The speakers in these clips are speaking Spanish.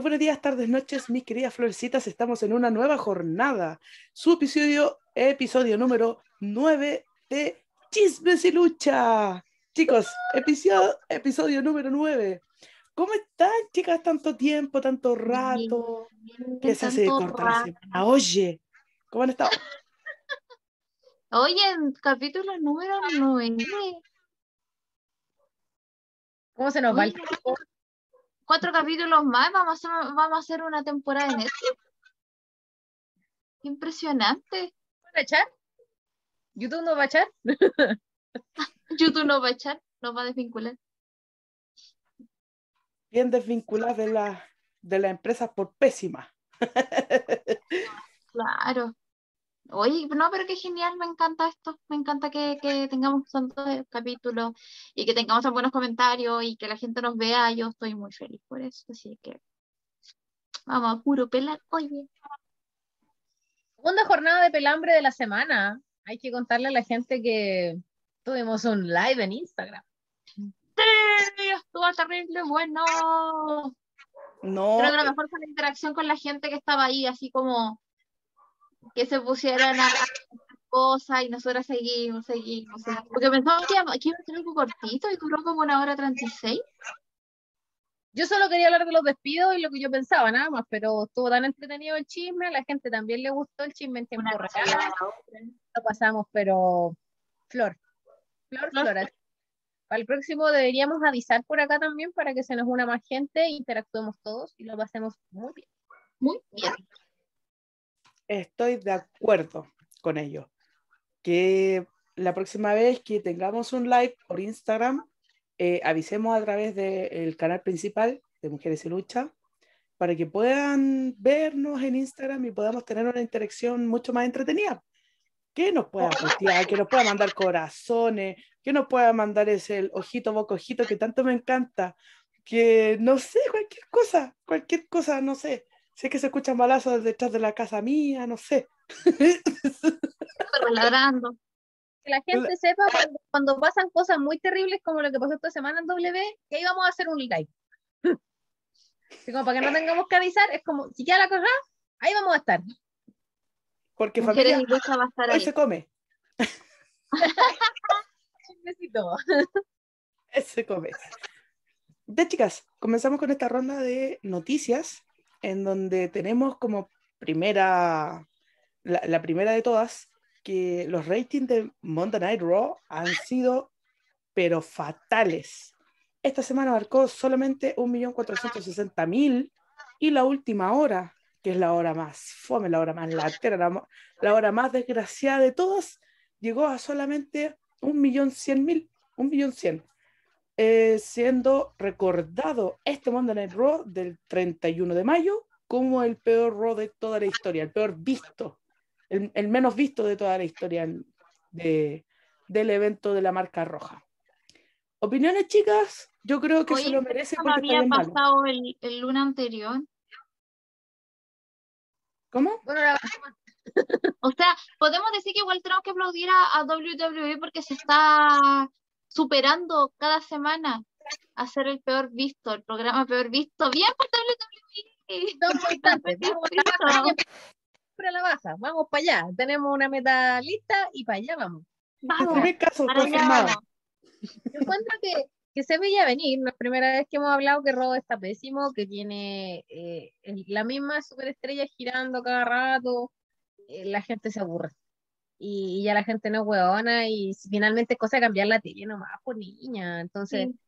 Muy buenos días, tardes, noches, mis queridas florecitas. Estamos en una nueva jornada. Su episodio, episodio número 9 de Chismes y Lucha. Chicos, episodio, episodio número 9. ¿Cómo están, chicas? Tanto tiempo, tanto rato. ¿Qué se hace corta la semana? Oye, ¿cómo han estado? Oye, en capítulo número 9. ¿Cómo se nos va el Cuatro capítulos más, vamos a hacer, vamos a hacer una temporada en Netflix. Impresionante. ¿Van a echar? ¿YouTube no va a echar? YouTube no va a echar, nos va a desvincular. Bien desvincular de la, de la empresa por pésima. Claro. Oye, no, pero qué genial, me encanta esto, me encanta que, que tengamos tantos capítulos y que tengamos tan buenos comentarios y que la gente nos vea, yo estoy muy feliz por eso, así que vamos a puro pelar, oye. Segunda jornada de pelambre de la semana, hay que contarle a la gente que tuvimos un live en Instagram. Sí, estuvo terrible, bueno. No, Creo que lo mejor fue la interacción con la gente que estaba ahí, así como que se pusieran a cosas y nosotros seguimos, seguimos, seguimos. Porque pensábamos que iba, que iba a ser algo cortito y duró como una hora 36. Yo solo quería hablar de los despidos y lo que yo pensaba, nada más, pero estuvo tan entretenido el chisme, a la gente también le gustó el chisme en tiempo real. Lo pasamos, pero flor, flor, Flor. flor. el próximo deberíamos avisar por acá también para que se nos una más gente, interactuemos todos y lo pasemos muy bien. Muy bien. Estoy de acuerdo con ello. Que la próxima vez que tengamos un live por Instagram, eh, avisemos a través del canal principal de Mujeres y Lucha para que puedan vernos en Instagram y podamos tener una interacción mucho más entretenida. Que nos pueda postear, que nos pueda mandar corazones, que nos pueda mandar ese ojito, boca, ojito que tanto me encanta. Que no sé, cualquier cosa, cualquier cosa, no sé. Sé que se escuchan balazos detrás de la casa mía, no sé. Ladrando. Que la gente sepa cuando, cuando pasan cosas muy terribles como lo que pasó esta semana en W, que ahí vamos a hacer un live. Así como para que no tengamos que avisar, es como, si queda la cosa, ahí vamos a estar. Porque Mujeres familia y lucha va a estar hoy ahí. se come, Besito. hoy se come. Ya chicas, comenzamos con esta ronda de noticias en donde tenemos como primera, la, primera de todas, que los ratings de Monday Night Raw han sido pero fatales. Esta semana marcó solamente 1.460.000 y la última hora, que es la hora más fome, la hora más latera, la, la hora más desgraciada de todas, llegó a solamente 1.100.000, 1.100.000, eh, siendo recordado este Monday Night Raw del 31 de mayo como el peor Raw de toda la historia, el peor visto, el, el menos visto de toda la historia de, del evento de la marca roja. Opiniones, chicas, yo creo que se Oye, lo merece ¿Cómo había pasado el, el luna anterior? ¿Cómo? Bueno, la- O sea, podemos decir que igual tenemos que aplaudir a, a WWE porque se está superando cada semana a ser el peor visto, el programa peor visto. Bien por WWE. La baja, siempre la baja, vamos para allá. Tenemos una meta lista y para allá vamos. Vamos, primer caso, para allá confirmado. vamos. Yo encuentro que, que se veía venir, no es primera vez que hemos hablado que Robo está pésimo, que tiene eh, la misma superestrella girando cada rato, eh, la gente se aburre. Y, ya la gente no es huevona y finalmente es cosa de cambiar la tele nomás, por niña. Entonces, Sí.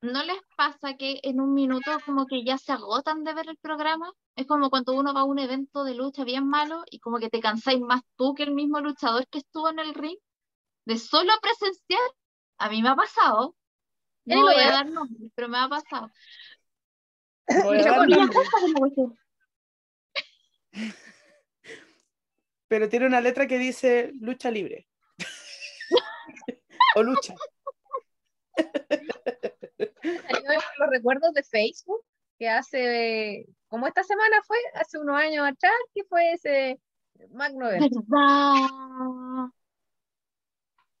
¿No les pasa que en un minuto como que ya se agotan de ver el programa? Es como cuando uno va a un evento de lucha bien malo y como que te cansáis más tú que el mismo luchador que estuvo en el ring. De solo presenciar, a mí me ha pasado. ¿Quién No voy a dar nombres, pero me ha pasado. Voy a Yo dar con- nombres, como que- pero tiene una letra que dice lucha libre. o lucha. salió los recuerdos de Facebook que hace, como esta semana fue, hace unos años atrás, que fue ese Magno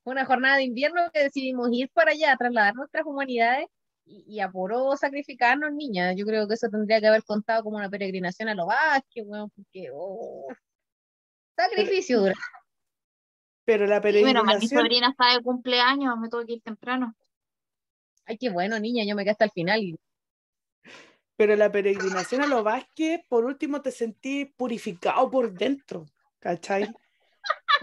una jornada de invierno que decidimos ir para allá, trasladar nuestras humanidades y, y apuró sacrificarnos, niña. Yo creo que eso tendría que haber contado como una peregrinación a los Vázquez, weón, porque, oh, sacrificio dura. Pero la Bueno, más mi peregrinación, sobrina está de cumpleaños, me tuve que ir temprano. Ay, qué bueno, niña, yo me quedé hasta el final. y- pero la peregrinación a los Vázquez, por último te sentí purificado por dentro, ¿cachai?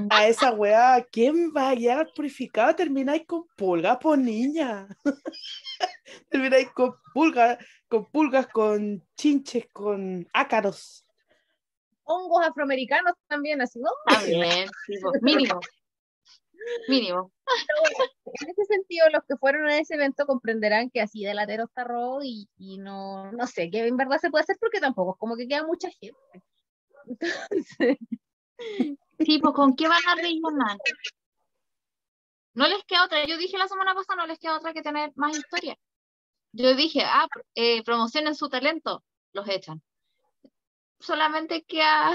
A esa weá, ¿quién va a llegar purificado? Termináis con pulgas, por niña. Termináis con pulgas, con pulgas, con chinches, con ácaros. Hongos afroamericanos también, así, ¿no? Pues, mínimo. Mínimo. En ese sentido, los que fueron a ese evento comprenderán que así de latero está Ro y, y no, no sé qué en verdad se puede hacer porque tampoco es como que queda mucha gente. Entonces, Sí, pues ¿con qué van a rellenar? No les queda otra. Yo dije la semana pasada, no les queda otra que tener más historia. Yo dije, ah, eh, promocionen su talento, los echan. Solamente queda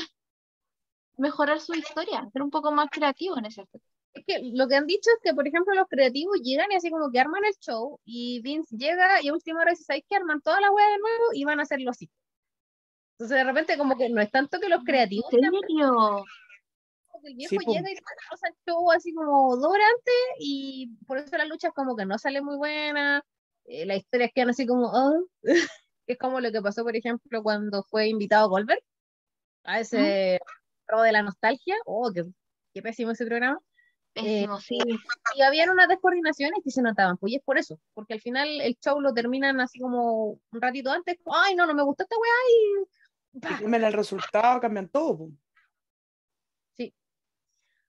mejorar su historia, ser un poco más creativo en ese aspecto. es que lo que han dicho es que, por ejemplo, los creativos llegan y así como que arman el show y Vince llega y a última hora dice, ¿sabes qué? Arman toda la wea de nuevo y van a hacerlo así. Entonces, de repente, como que no es tanto que los creativos ¿En que el viejo Sí, llega y pasa el show así como dos antes y por eso la lucha es como que no sale muy buena, eh, las historias quedan así como, "Oh", que es como lo que pasó, por ejemplo, cuando fue invitado Goldberg a ese pro de la nostalgia, oh, qué, qué pésimo ese programa, Pésimo, sí. y habían unas descoordinaciones que se notaban, pues y es por eso, porque al final el show lo terminan así como un ratito antes, ay no, no me gustó esta weá y... Cambian el resultado, cambian todo. po.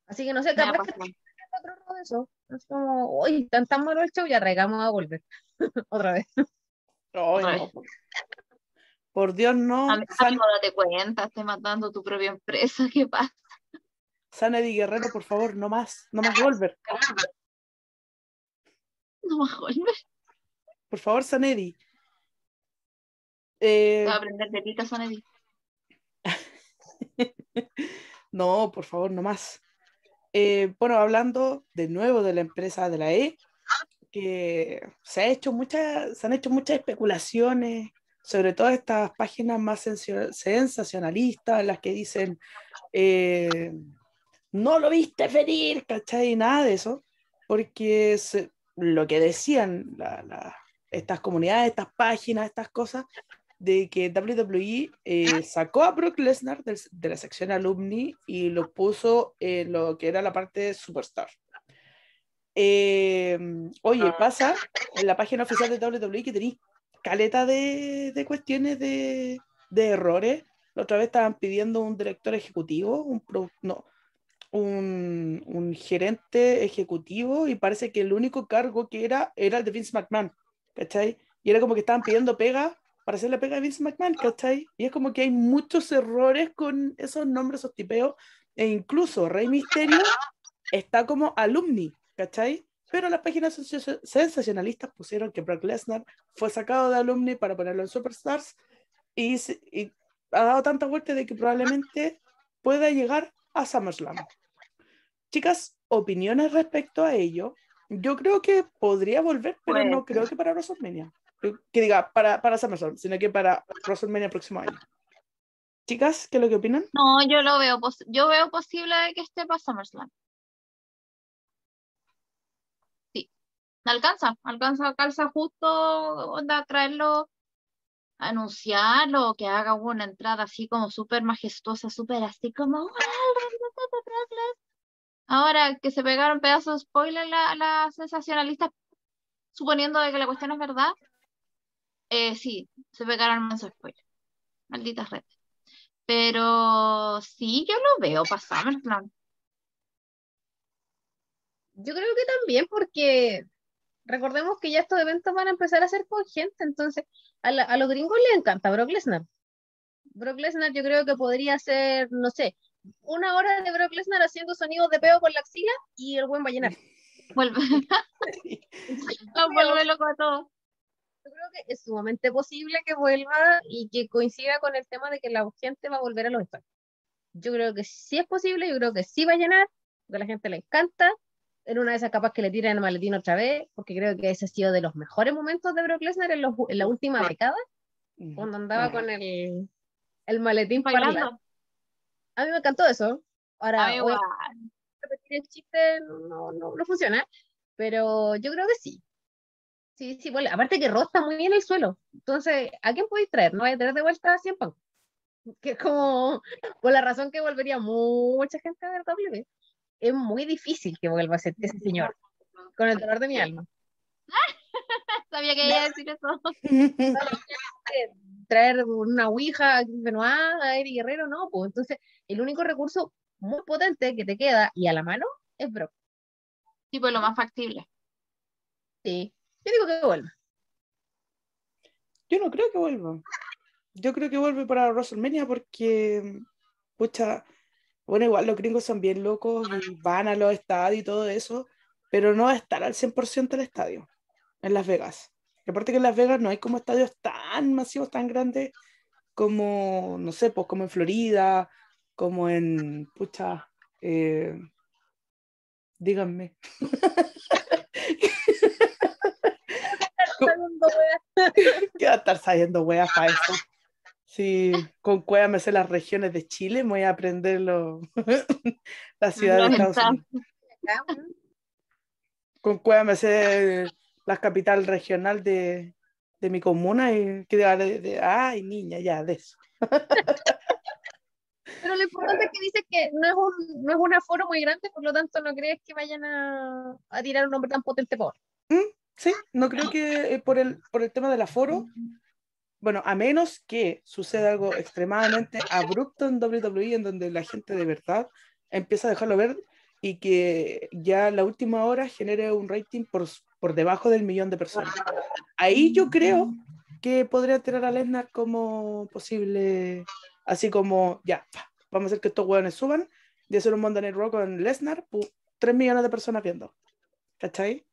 Así que no sé, capaz que otro robo de eso. Es como, uy, tan tan malo el show, ya traigamos a volver. Otra vez. Ay, Otra no. Por Dios, no. Amigo, San, date cuenta, estás matando tu propia empresa, ¿qué pasa? San Eddie Guerrero, por favor, no más. No más Wolver. No más Holmer. Por favor, San Eddie. Eh, va a aprender de Tita Sonedi. no, por favor, no más. Eh, bueno, hablando de nuevo de la empresa de la E, que se, ha hecho muchas, se han hecho muchas especulaciones sobre todo estas páginas más sensacionalistas, las que dicen, eh, no lo viste venir, ¿cachai? Nada de eso, porque se- lo que decían la- la- estas comunidades, estas páginas, estas cosas, de que WWE eh, sacó a Brock Lesnar del- de la sección alumni y lo puso en lo que era la parte superstar. Eh, oye, pasa en la página oficial de WWE que tenéis caleta de, de cuestiones de, de errores. La otra vez estaban pidiendo un director ejecutivo, un, pro- no, un, un gerente ejecutivo y parece que el único cargo que era era el de Vince McMahon, ¿cachai? Y era como que estaban pidiendo pega para hacerle pega a Vince McMahon, ¿cachai? Y es como que hay muchos errores con esos nombres, esos tipeos, e incluso Rey Misterio está como alumni, ¿cachai? Pero las páginas sensa- sensacionalistas pusieron que Brock Lesnar fue sacado de alumni para ponerlo en Superstars y, y ha dado tanta vuelta de que probablemente pueda llegar a SummerSlam. Chicas, opiniones respecto a ello. Yo creo que podría volver, pero Puede no creo que para WrestleMania. Que diga, para, para SummerSlam, sino que para WrestleMania el próximo año. Chicas, ¿qué es lo que opinan? No, yo lo veo, yo veo posible de que esté para SummerSlam. Alcanza, alcanza, calza justo, onda, traerlo, anunciarlo, que haga una entrada así como súper majestuosa, súper así como. Ahora que se pegaron pedazos de spoiler la, la sensacionalista, suponiendo de que la cuestión es verdad, eh, sí, se pegaron más spoiler. Malditas redes. Pero sí, yo lo veo para SummerSlam. Yo creo que también porque recordemos que ya estos eventos van a empezar a ser con gente, entonces a, la- a los gringos les encanta Brock Lesnar. Brock Lesnar yo creo que podría ser, no sé, una hora de Brock Lesnar haciendo sonidos de peo con la axila y el buen va a llenar. Vuelve, vuelve loco a todos. Yo creo que es sumamente posible que vuelva y que coincida con el tema de que la gente va a volver a los estadios. Yo creo que sí es posible, yo creo que sí va a llenar, porque a la gente le encanta. En una de esas capas que le tiran el maletín otra vez, porque creo que ese ha sido de los mejores momentos de Brock Lesnar en, los- en la última década, cuando andaba con el, el maletín para arriba. Bailando. A mí me encantó eso. Ahora, A mí obviamente, igual. repetir el chiste no, no, no funciona, pero yo creo que sí. Sí, sí, bueno, aparte que Ross está muy bien en el suelo. Entonces, ¿a quién podéis traer? No vais a traer de vuelta a 100 Punk. Que es como, por la razón que volvería mucha gente a ver W. Es muy difícil que vuelva ese, ese señor, con el dolor de mi alma. Sabía que iba a decir eso. Traer una Ouija, a Benoit, a Eddie Guerrero, no, pues entonces el único recurso muy potente que te queda y a la mano es Brock. Sí, pues lo más factible. Sí, yo digo que vuelva. Yo no creo que vuelva. Yo creo que vuelve para WrestleMania porque, pucha, bueno, igual los gringos son bien locos y van a los estadios y todo eso, pero no va a estar al 100% el estadio en Las Vegas. Y aparte que en Las Vegas no hay como estadios tan masivos, tan grandes como, no sé, pues como en Florida, como en, pucha, eh, díganme. ¿Qué va a estar saliendo weas para eso? Sí, con cueva me sé las regiones de Chile, me voy a aprender lo- la ciudad de Los Estados. Unidos. Con cueva me sé la capital regional de, de mi comuna y que de, de- de- ay niña, ya, de eso. Pero lo importante es que dice que no es un, no es un aforo muy grande, por lo tanto no crees que vayan a, a tirar un nombre tan potente por. Sí, no creo que eh, por el, por el tema del aforo, bueno, a menos que suceda algo extremadamente abrupto en WWE, en donde la gente de verdad empieza a dejarlo ver y que ya la última hora genere un rating por, por debajo del millón de personas. Ahí yo creo que podría tirar a Lesnar como posible, así como, ya, vamos a hacer que estos hueones suban y hacer un Monday Night Raw con Lesnar, pu, 3 millones de personas viendo. ¿Cachai?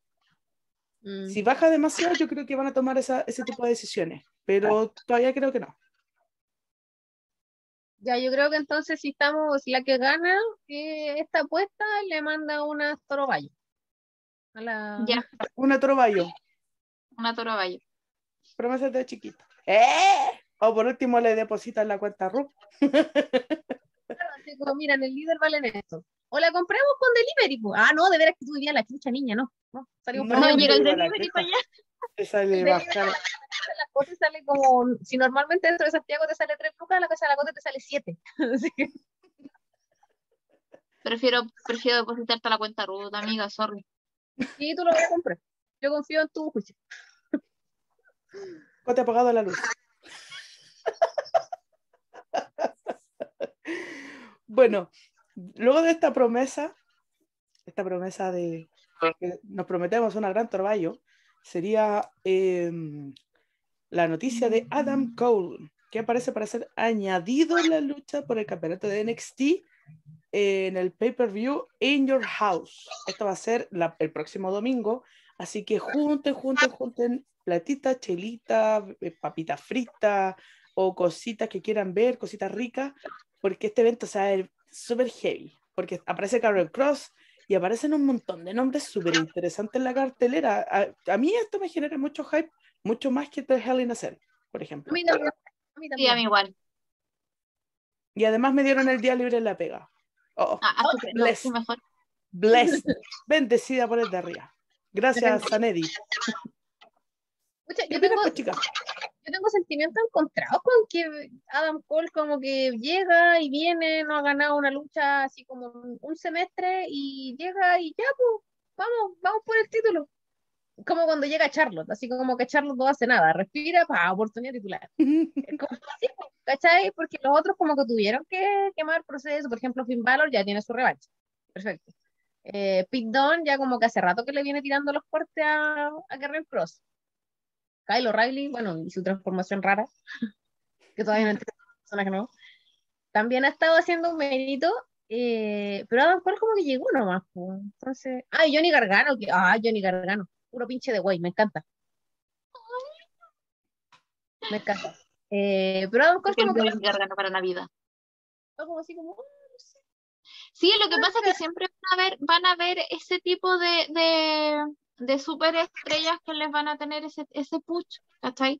Mm. Si baja demasiado, yo creo que van a tomar esa- ese tipo de decisiones, pero todavía creo que no. Ya, yo creo que entonces si estamos, la que gana eh, esta apuesta le manda una toroballo. A la... Ya, Una Trovallo, una toro valle. promesas de chiquito. ¡Eh! O por último le depositan la cuenta RUP. Como, mira, en el líder valen esto. O la compramos con delivery. pues. Ah, no, de veras que tú vivías la chucha niña, no. No, salimos No, llega el delivery para allá. Te sale más caro. La cosa sale como, si normalmente dentro de Santiago te sale 3 lucas, la casa de la cosa te sale 7. Así que, Prefiero, prefiero depositarte a la cuenta Ruth, amiga, sorry. sí, tú lo vas a comprar. Yo confío en tu juicio. ¿Cómo te ha apagado la luz? bueno, luego de esta promesa, esta promesa de que nos prometemos una gran Torballo, sería em, la noticia de Adam Cole, que aparece para ser añadido en la lucha por el campeonato de NXT en el pay-per-view In Your House. Esto va a ser el próximo domingo, así que junten, junten, junten platita, chelita, eh, papita frita o cositas que quieran ver, cositas ricas, porque este evento a ver súper heavy, porque aparece Carol Cross y aparecen un montón de nombres súper interesantes en la cartelera. A, a mí esto me genera mucho hype, mucho más que The Hell in a Cell, por A ejemplo. mí también. A mí Sí, también. a mí igual. Y además me dieron el día libre en la pega. Oh, Ah, que no, bless. sí, mejor. blessed, bendecida por el de arriba. Gracias, Sanedi. ¿Qué yo tengo, pues, chicas? yo tengo sentimientos encontrados con que Adam Cole como que llega y viene, no ha ganado una lucha así como un semestre y llega y ya, pues, vamos, vamos por el título. Como cuando llega Charlotte, así como que Charlotte no hace nada, respira, pa, oportunidad titular. Es como así, ¿cachai? Porque los otros como que tuvieron que quemar proceso, por ejemplo, Finn Balor ya tiene su revancha. Perfecto. Eh, Pete Dunne ya como que hace rato que le viene tirando los cortes a, a Guerrero Cross. Kyle O'Reilly, bueno, y su transformación rara, que todavía no entiendo personaje nuevo, también ha estado haciendo un mérito, eh, pero Adam Cole como que llegó nomás, pues. Entonces, ah, Johnny Gargano, que, ah, Johnny Gargano, puro pinche de güey, me encanta. Me encanta. Eh, pero Adam Cole como que para Navidad. fue como así como, "Oh, no sé". Sí, lo que pasa es que siempre van a ver, van a ver ese tipo de, de, de superestrellas que les van a tener ese, ese push, ¿cachai?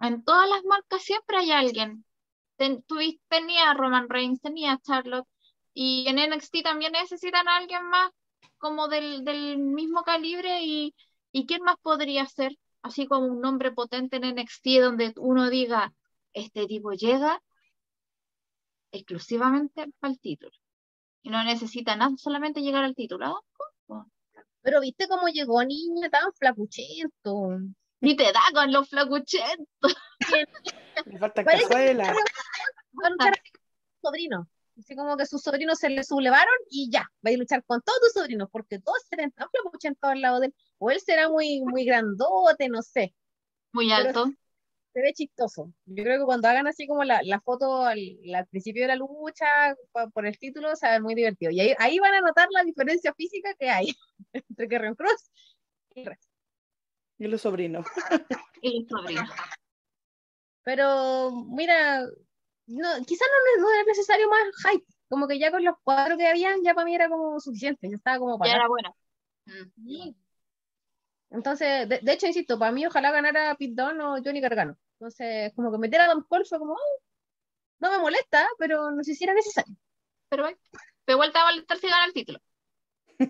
En todas las marcas siempre hay alguien. Ten, tuviste, tenía Roman Reigns, tenía Charlotte, y en NXT también necesitan a alguien más como del, del mismo calibre y, y quién más podría ser, así como un nombre potente en NXT donde uno diga, este tipo llega exclusivamente para el título. Y no necesita nada, solamente llegar al título. Ah, Pero viste cómo llegó niña tan flacuchento. Ni te da con los flacuchentos. Me falta cazuela. Va a luchar con su sobrino. Así como que sus sobrinos se le sublevaron y ya, va a luchar con todos tus sobrinos, porque todos serán tan flacuchentos al lado de él. O él será muy, muy grandote, no sé. Muy Pero alto. se ve chistoso. Yo creo que cuando hagan así como la, la foto al, al principio de la lucha pa- por el título, se va a ver muy divertido. Y ahí, ahí van a notar la diferencia física que hay entre Guerrero Cruz y el resto. Y los sobrinos. Y los sobrinos. Pero mira, no, quizás no, no es necesario más hype. Como que ya con los cuatro que habían, ya para mí era como suficiente. Ya estaba como Ya para. era bueno. Mm. Sí. Entonces, de, de hecho, insisto, para mí ojalá ganara Pete Dunne o Johnny Gargano. Entonces, como que meter a Adam Cole fue como, "Oh, no me molesta, pero no sé si era necesario. Pero, bueno, pero igual te va a molestar si gana el título. Sí,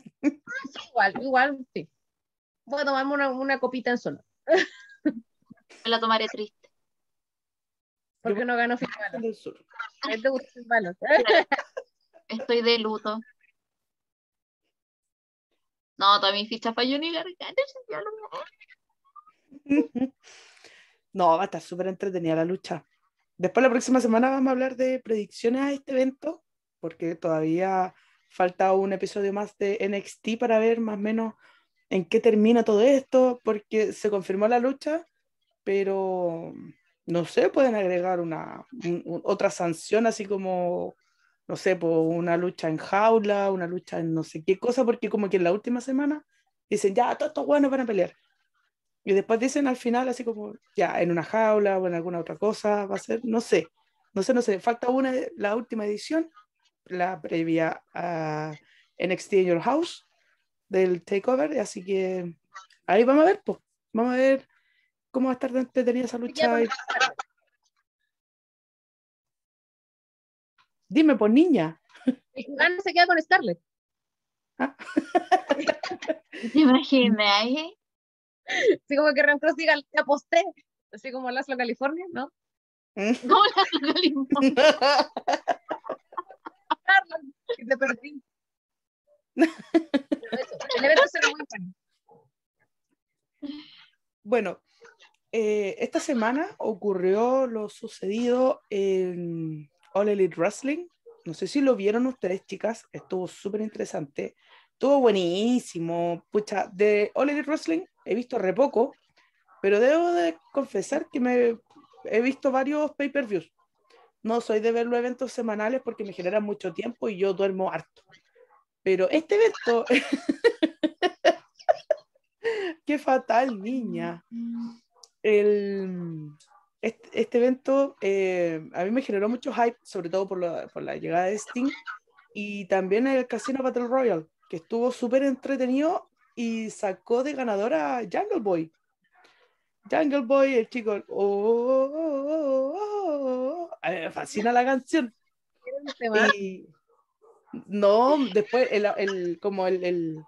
igual, igual, sí. Voy a tomarme una, una copita en zona. Me la tomaré triste. Porque no ganó Balor. Estoy de luto. No, mis fichas para Johnny Gargano. No, va a estar súper entretenida la lucha. Después la próxima semana vamos a hablar de predicciones a este evento, porque todavía falta un episodio más de NXT para ver más o menos en qué termina todo esto, porque se confirmó la lucha, pero no sé, pueden agregar una un- un- otra sanción así como, no sé, pues una lucha en jaula, una lucha en no sé qué cosa, porque como que en la última semana dicen, ya, todos estos buenos van a pelear. Y después dicen al final así como, ya, en una jaula o en alguna otra cosa va a ser, no sé, no sé, no sé, falta una, la última edición, la previa a NXT in Your House del Takeover, así que ahí vamos a ver, pues, vamos a ver cómo va a estar de entretenida esa lucha. y- Dime, pues niña. Que gana se queda con Scarlett. ¿Te imaginas? eh? Así como que Ren Cross diga, te aposté. Así como Laszlo California, ¿no? ¿Cómo la localizó? Scarlett, y te perdí. Pero eso, El evento será muy bueno. Eh, esta semana ocurrió lo sucedido en All Elite Wrestling. No sé si lo vieron ustedes, chicas. Estuvo súper interesante. Estuvo buenísimo. Pucha, de All Elite Wrestling he visto re poco, pero debo de confesar que me he visto varios pay-per-views. No soy de ver los eventos semanales porque me generan mucho tiempo y yo duermo harto. Pero este evento... Qué fatal, niña. El, este, este evento eh, a mí me generó mucho hype, sobre todo por la, por la llegada de Sting y también el Casino Battle Royale, que estuvo súper entretenido y sacó de ganadora a Jungle Boy. Jungle Boy, el chico. oh, oh, oh, oh, oh. Mí me fascina la canción. Y no, después el, el- como el, el-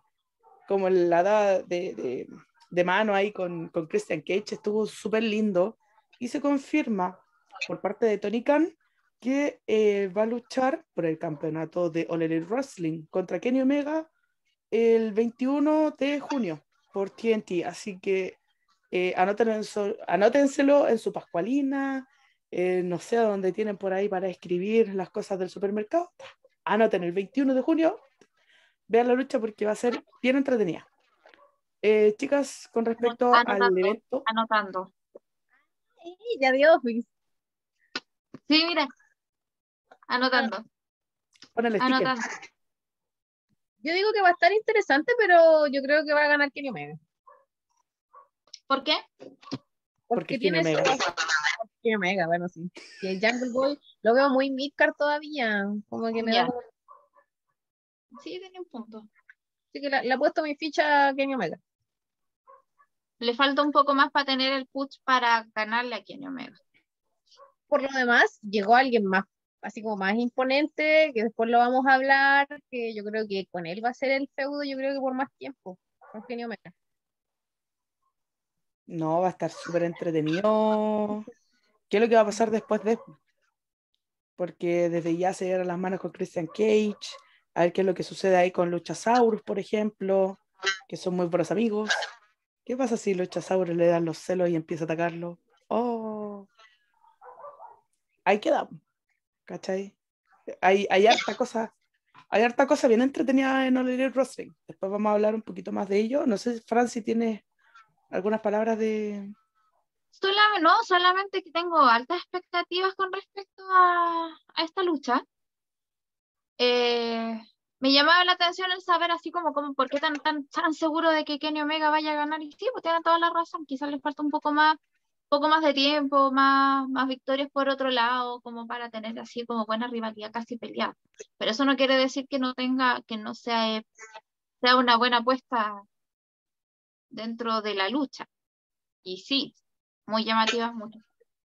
como el hada de, de, de mano ahí con, con Christian Cage estuvo súper lindo y se confirma por parte de Tony Khan que eh, va a luchar por el campeonato de All Elite Wrestling contra Kenny Omega el 21 de junio por TNT. Así que eh, en anótenselo en su Pascualina, eh, no sé dónde tienen por ahí para escribir las cosas del supermercado. Anoten el 21 de junio, vean la lucha porque va a ser bien entretenida. Eh, chicas, con respecto al evento, Anotando. Sí, ya dio Office. Sí, mira. Anotando. sticker. Anotando. Yo digo que va a estar interesante, pero yo creo que va a ganar Kenny Omega. ¿Por qué? Porque tiene Kenny su- Omega. Kenny Omega, bueno, sí. Y el Jungle Boy lo veo muy midcard todavía. Como que me Ya. da Sí, tenía un punto. Así que le, he puesto mi ficha a Kenny Omega. Le falta un poco más para tener el push para ganarle a Kenny Omega. Por lo demás, llegó alguien más, así como más imponente, que después lo vamos a hablar, que yo creo que con él va a ser el feudo, yo creo que por más tiempo, con Kenny Omega. No, va a estar súper entretenido. ¿Qué es lo que va a pasar después de? Porque desde ya se dieron las manos con Christian Cage, a ver qué es lo que sucede ahí con Luchasaurus, por ejemplo, que son muy buenos amigos. ¿Qué pasa si Luchasaurus le dan los celos y empieza a atacarlo? Oh. Ahí queda. ¿Cachai? Hay, hay harta cosa. Hay harta cosa bien entretenida en All Wrestling. Después vamos a hablar un poquito más de ello. No sé, Fran, si tienes algunas palabras de. Solam- no, solamente que tengo altas expectativas con respecto a, a esta lucha. Eh, me llamaba la atención el saber así como, como por qué tan, tan, tan seguro de que Kenny Omega vaya a ganar. Y sí, pues tiene toda la razón. Quizás le falta un poco más, poco más de tiempo, más, más victorias por otro lado, como para tener así como buena rivalidad casi peleada. Pero eso no quiere decir que no tenga, que no sea, eh, sea una buena apuesta dentro de la lucha. Y sí, muy llamativas muchas.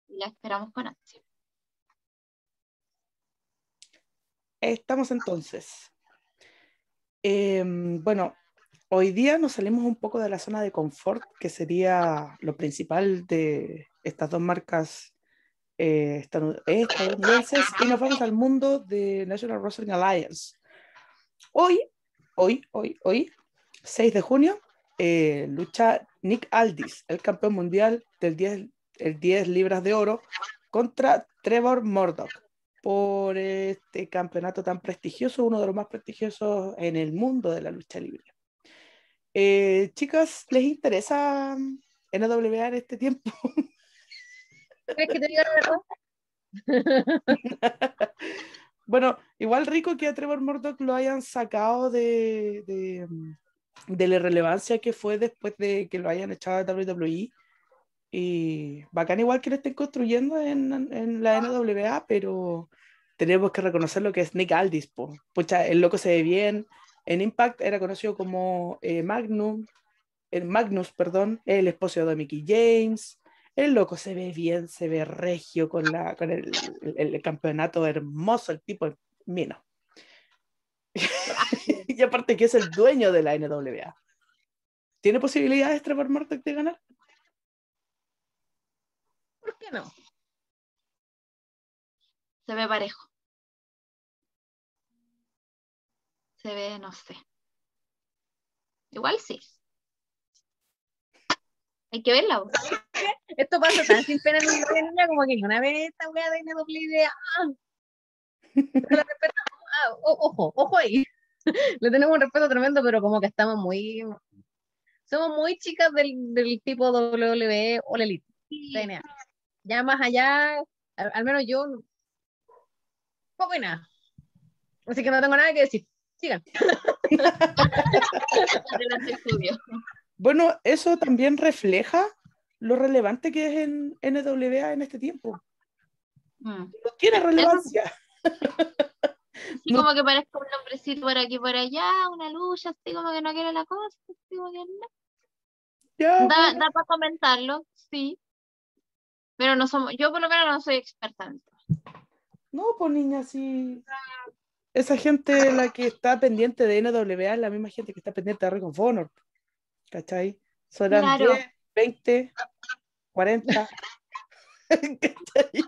Y la esperamos con ansia. Estamos entonces. Em, bueno, hoy día nos salimos un poco de la zona de confort, que sería lo principal de estas dos marcas eh, estanu- estadounidenses, y nos vamos al mundo de National Wrestling Alliance. Hoy, hoy, hoy, hoy, 6 de junio, eh, lucha Nick Aldis, el campeón mundial del 10, el 10 libras de oro, contra Trevor Murdoch por este campeonato tan prestigioso, uno de los más prestigiosos en el mundo de la lucha libre. Eh, chicas, ¿les interesa NWA en este tiempo? ¿Crees que te diga la verdad? bueno, igual rico que a Trevor Murdoch lo hayan sacado de, de, de la relevancia que fue después de que lo hayan echado de WWE. Y bacán igual que lo estén construyendo en, en la NWA, pero tenemos que reconocer lo que es Nick Aldis. Po. Pucha, el loco se ve bien. En Impact era conocido como eh, Magnum, el Magnus, perdón, el esposo de Mickey James. El loco se ve bien, se ve regio con, la, con el, el, el campeonato hermoso, el tipo mino. y aparte que es el dueño de la NWA. ¿Tiene posibilidades Trevor Murdoch de ganar? ¿Por qué no? Se ve parejo. Se ve, no sé. Igual sí. Hay que verla. Esto pasa tan sin pena en mi niña como que una vez esta NWA. Pero la respetamos. Ah, ojo, ojo ahí. Le tenemos un respeto tremendo, pero como que estamos muy. Somos muy chicas del, del tipo WWE o la Elite. TNA. Ya más allá, al, al menos yo, poco y nada. Así que no tengo nada que decir. Sigan. Bueno, eso también refleja lo relevante que es en NWA en este tiempo. Mm. No tiene relevancia. No. como que parezca un nombrecito por aquí y por allá, una lucha, así como que no quiere la cosa, así como que no. Ya, Da, bueno. da para comentarlo, sí. Pero no somos, yo por lo menos no soy experta en esto. No, pues niña, sí. Esa gente la que está pendiente de NWA es la misma gente que está pendiente de Ring of Honor. ¿Cachai? Serán Claro. 10, 20, 40. ¿Cachai?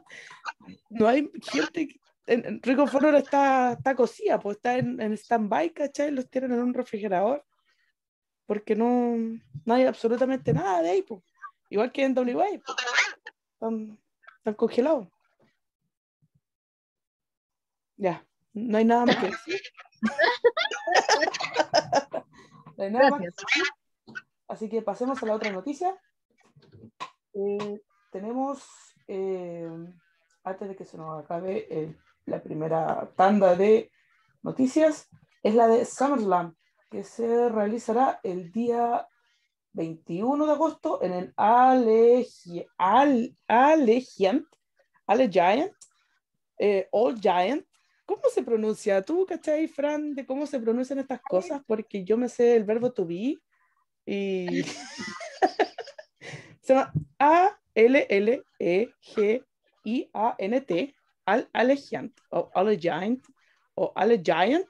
No hay gente. que- En, Honor está, está cosida, pues está en, en stand-by, ¿cachai? Los tienen en un refrigerador. Porque no, no hay absolutamente nada de ahí, pues. Igual que en WA. pues. Están, están congelados. Ya, no hay nada más que decir. No hay nada más. Así que pasemos a la otra noticia. Eh, tenemos, eh, antes de que se nos acabe la primera tanda de noticias, es la de SummerSlam, que se realizará el día 21 de agosto en el Allegiant, Allegiant, eh, All Giant ¿Cómo se pronuncia? ¿Tú, cachai, Fran, de cómo se pronuncian estas cosas? Porque yo me sé el verbo to be y se llama A-L-L-E-G-I-A-N-T, Al Allegiant, o Allegiant, o Allegiant.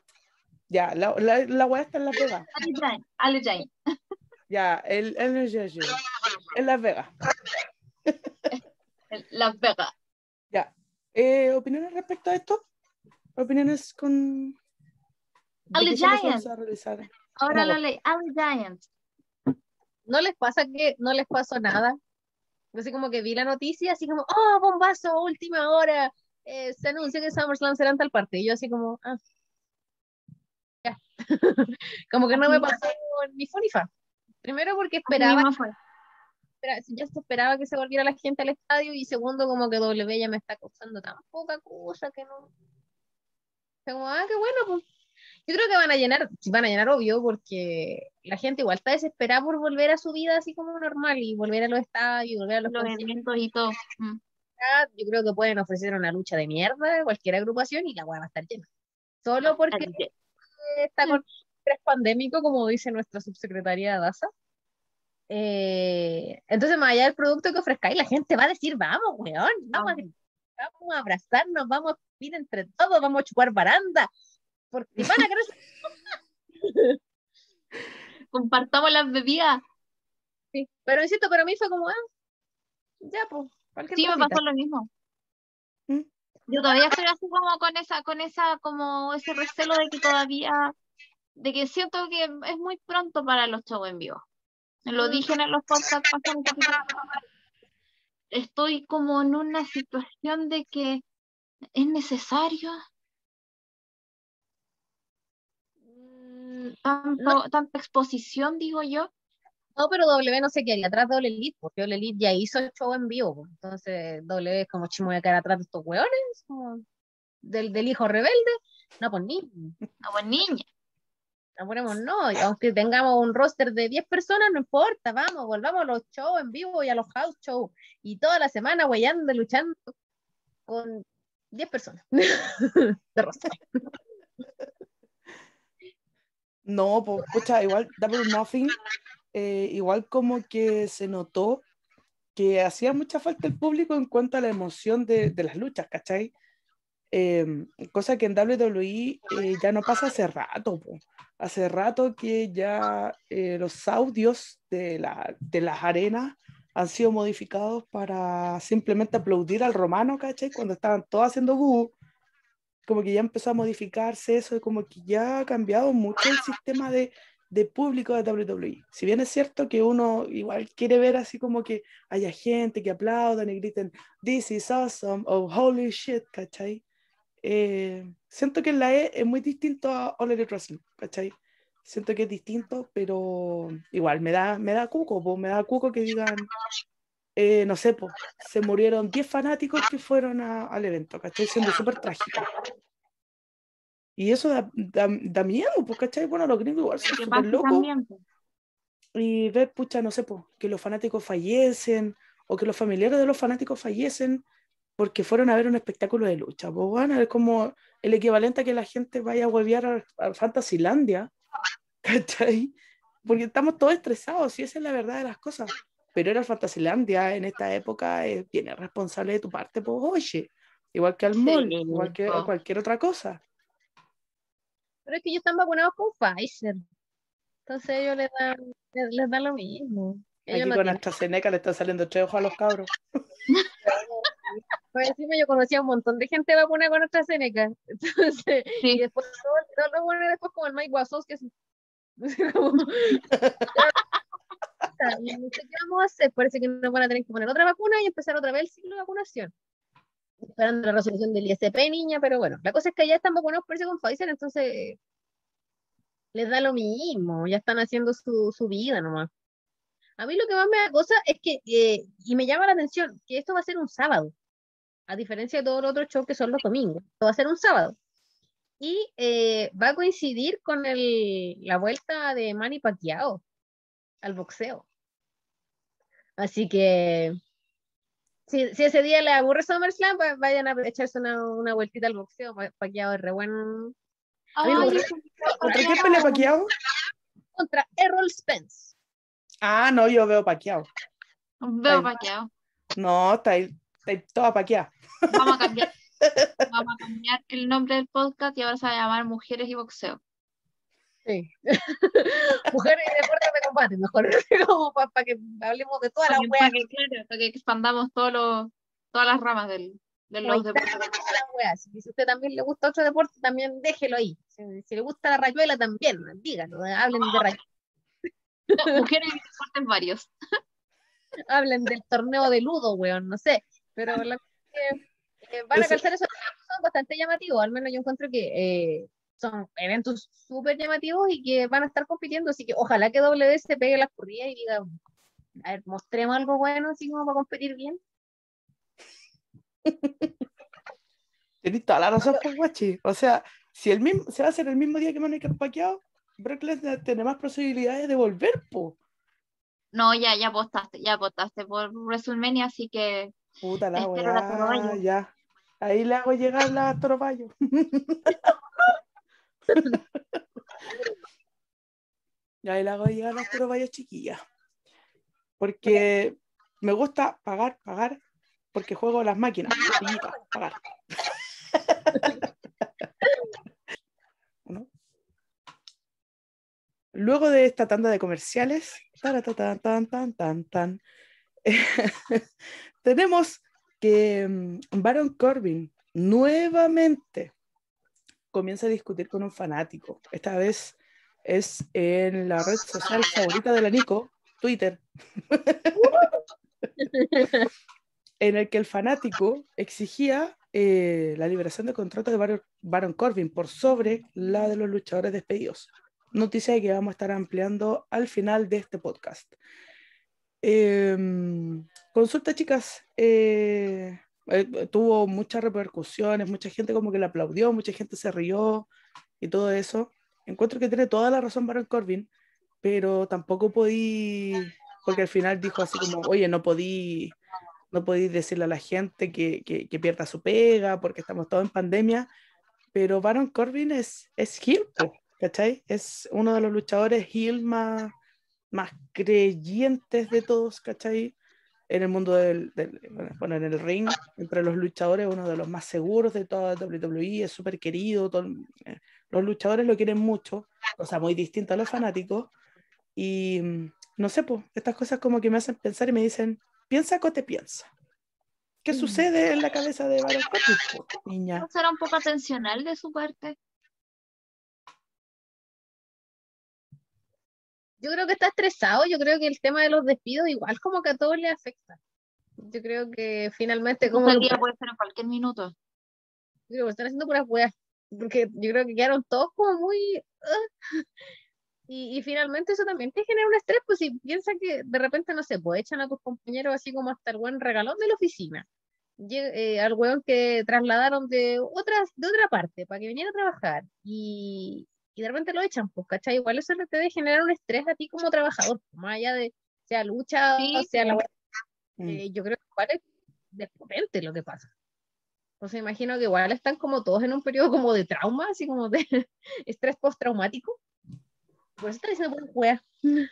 Ya, la, la, la weá está en Las Vegas. Allegiant, Allegiant. Ya, el, el, el- en Las Vegas. Las Vegas. Ya. Eh, ¿Opiniones respecto a esto? ¿Opiniones con... de qué show Allegiant. se va a realizar? Ahora No. la ley, Allegiant. ¿No les pasa que no les pasó nada? Así como que vi la noticia, así como, oh, bombazo, última hora, eh, se anuncia que SummerSlam será en tal parte. Y yo así como, ah, ya. como que no me pasó ni fu ni fa. Primero porque esperaba, se esperaba que se volviera la gente al estadio y segundo como que W ya me está costando tan poca cosa que no. Como, ah, qué bueno, pues. Yo creo que van a llenar, van a llenar obvio, porque la gente igual está desesperada por volver a su vida así como normal y volver a los estadios, volver a los Los eventos y todo. Mm. Yo creo que pueden ofrecer una lucha de mierda, cualquier agrupación, y la weá va a estar llena. Solo porque está con estrés pandémico, como dice nuestra subsecretaria Daza. Eh, entonces, más allá del producto que ofrezcáis, la gente va a decir, vamos, weón, vamos a, Vamos. vamos a abrazarnos, vamos a ir entre todos, vamos a chupar baranda, porque van a querer Compartamos las bebidas. Sí, pero insisto, para mí fue como, ah, ya, pues, cualquier Sí, me cosita. pasó lo mismo. ¿Mm? Yo todavía estoy así como con esa, con esa, como ese recelo de que todavía, de que siento que es muy pronto para los shows en vivo. Lo Mm. dije en los podcasts. Estoy como en una situación de que es necesario Mm, tanto, tanta exposición, digo yo. No, pero W no sé qué haría atrás de Doble Elite, porque Doble Elite ya hizo el show en vivo, pues. entonces W es como chimo de cara atrás de estos hueones, como del, del hijo rebelde, no, pues ni, No, pues niña. No ponemos no, aunque tengamos un roster de 10 personas, no importa, vamos, volvamos a los shows en vivo y a los house shows, y toda la semana huellando, luchando con 10 personas de roster. No, pues, pucha, igual Double Nothing, eh, igual como que se notó que hacía mucha falta el público en cuanto a la emoción de, de las luchas, ¿cachai? Eh, cosa que en WWE eh, ya no pasa hace rato, po. Hace rato que ya eh, los audios de, la, de las arenas han sido modificados para simplemente aplaudir al romano, ¿cachai? Cuando estaban todos haciendo boo como que ya empezó a modificarse eso, como que ya ha cambiado mucho el sistema de, de público de WWE. Si bien es cierto que uno igual quiere ver así como que haya gente que aplaudan y griten, This is awesome, o Holy shit, ¿cachai? Eh, siento que en la E es muy distinto a All Elite Wrestling, ¿cachai? Siento que es distinto, pero igual me da, me da cuco, po, me da cuco que digan, eh, no sé, po, se murieron 10 fanáticos que fueron a- al evento, ¿cachai? Siendo súper trágico. Y eso da, da, da miedo, pues, ¿cachai? Bueno, los gringos igual son súper locos. Y ver, pucha, no sé, pues, que los fanáticos fallecen o que los familiares de los fanáticos fallecen porque fueron a ver un espectáculo de lucha. Pues bueno, es como el equivalente a que la gente vaya a huevear a, a Fantasylandia, ¿cachai? Porque estamos todos estresados y esa es la verdad de las cosas. Pero era Fantasylandia en esta época es bien responsable de tu parte, pues oye, igual que al mall, Sí, igual que po. cualquier otra cosa. Pero es que ellos están vacunados con Pfizer, entonces ellos les dan, les, les da lo mismo. Ellos Aquí no con tienen- AstraZeneca le están saliendo tres ojos a los cabros. Por encima yo conocía a un montón de gente vacuna con AstraZeneca. Entonces, y después todos los buenos después como el Mike Wazowski así. Como, no sé qué vamos a hacer. Parece que nos van a tener que poner otra vacuna y empezar otra vez el ciclo de vacunación. Esperando la resolución del ISP, niña, pero bueno, la cosa es que ya están vacunados parece con Pfizer, entonces les da lo mismo, ya están haciendo su, su vida nomás. A mí lo que más me da cosa es que, eh, y me llama la atención, que esto va a ser un sábado a diferencia de todos los otros shows que son los domingos. Esto va a ser un sábado. Y eh, va a coincidir con el, la vuelta de Manny Pacquiao al boxeo. Así que si, si ese día le aburre SummerSlam, pues vayan a echarse una, una vueltita al boxeo. pa- Paquiao es re buen. ¿Contra quién pelea Paquiao? Contra Errol Spence. Ah, no, yo veo Paquiao. Veo paqueado. No, está ahí, está ahí toda Paquiao. Vamos a cambiar. Vamos a cambiar el nombre del podcast y ahora se va a llamar Mujeres y Boxeo. Sí. Mujeres y deportes de combate, mejor. Como para que hablemos de todas las weas. para que, claro, para que expandamos todos los, todas las ramas del, de los deportes. si a usted también le gusta otro deporte, también déjelo ahí. Si, si le gusta la rayuela, también, díganlo. Hablen de rayuela. No, mujeres y deportes varios. hablen del torneo de ludo, weón, no sé, pero la que, eh, van a Eso- calzar esos son bastante llamativos, al menos yo encuentro que eh, son eventos súper llamativos y que van a estar compitiendo, así que ojalá que W se pegue las corridas y diga, a ver, mostremos algo bueno, así como para competir bien. Tienes toda la razón, pues, guachi. O sea, si el mismo, se va a hacer el mismo día que Mónica Paquiao, Brock Lesnar tiene más posibilidades de volver, po. No, ya, ya apostaste, ya apostaste por WrestleMania, así que Puta la la weá, ya. Ahí le hago llegar la Toro Bayo. Y ahí le hago llegar las Toro Bayo chiquillas. Porque me gusta pagar, pagar, porque juego a las máquinas. pagar. ¿No? Luego de esta tanda de comerciales, tenemos que mm, Baron Corbin nuevamente comienza a discutir con un fanático. Esta vez es en la red social favorita de la Nico, Twitter, en el que el fanático exigía eh, la liberación de contrato de Baron Corbin por sobre la de los luchadores despedidos. Noticia que vamos a estar ampliando al final de este podcast. Em, consulta, chicas. eh, eh, tuvo muchas repercusiones, mucha gente como que le aplaudió, mucha gente se rió y todo eso. Encuentro que tiene toda la razón Baron Corbin, pero tampoco podí, porque al final dijo así como, oye, no podí, no podí decirle a la gente que, que, pierda su pega porque estamos todos en pandemia, pero Baron Corbin es, es ¿cachai? Es uno de los luchadores heel más, más creyentes de todos, ¿cachai? En el mundo del, del- bueno, en el ring, entre los luchadores, uno de los más seguros de toda WWE, es súper querido, todo eh, los luchadores lo quieren mucho, cosa muy distinta a los fanáticos, y mm, no sé, pues, estas cosas como que me hacen pensar y me dicen, piensa o te piensa. ¿Qué Mm. sucede en la cabeza de Baron po, niña? ¿no será un poco atencional de su parte? Yo creo que está estresado, yo creo que el tema de los despidos igual como que a todos le afecta. Yo creo que finalmente como el que día puede ser en cualquier minuto. Yo creo que están haciendo puras weas. Porque yo creo que quedaron todos como muy. ah. Y, y finalmente eso también te genera un estrés, pues si piensa que de repente, no sé, pues echan a tus compañeros así como hasta el buen regalón de la oficina. Eh, al weón que trasladaron de, otras, de otra parte para que viniera a trabajar. Y, y de repente lo echan, pues, ¿cachai? Igual eso te debe generar un estrés a ti como trabajador, más allá de sea lucha Sí, o sea la sí. wea. Mm. Eh, yo creo que igual es despotente lo que pasa. Sea, imagino que igual están como todos en un periodo como de trauma, así como de estrés postraumático. Por eso están diciendo puras weas.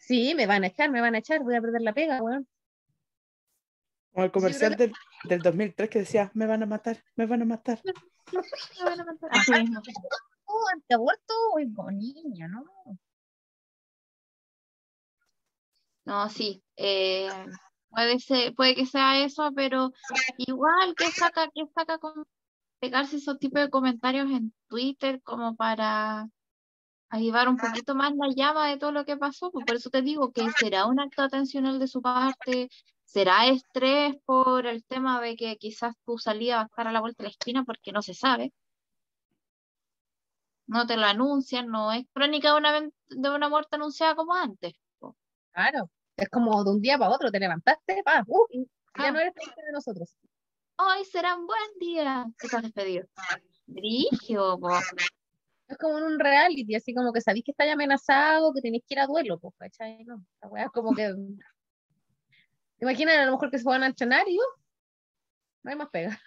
Sí, me van a echar, me van a echar, voy a perder la pega, weón. Como el comercial del, del 2003 que decía, me van a matar, me van a matar. Así mismo. Oh, antiaborto, bo- niña, ¿no? No, sí. eh, puede ser, puede que sea eso, pero igual que saca, que saca con pegarse esos tipos de comentarios en Twitter como para avivar un poquito más la llama de todo lo que pasó. pues por eso te digo que será un acto atencional de su parte, será estrés por el tema de que quizás tu salida va a estar a la vuelta de la esquina porque no se sabe. No te lo anuncian, no es crónica de una, de una muerte anunciada como antes. po. Claro, es como de un día para otro, te levantaste, pa, uh, ya Ah. no eres parte de nosotros. Hoy será un buen día. Te estás despedido. Brigio, po. Es como en un reality, así como que sabéis que estáis amenazado, que tenéis que ir a duelo, pues, ¿cachai? No, la wea es como que Imaginan a lo mejor que se van a entrenar y uh, no hay más pega.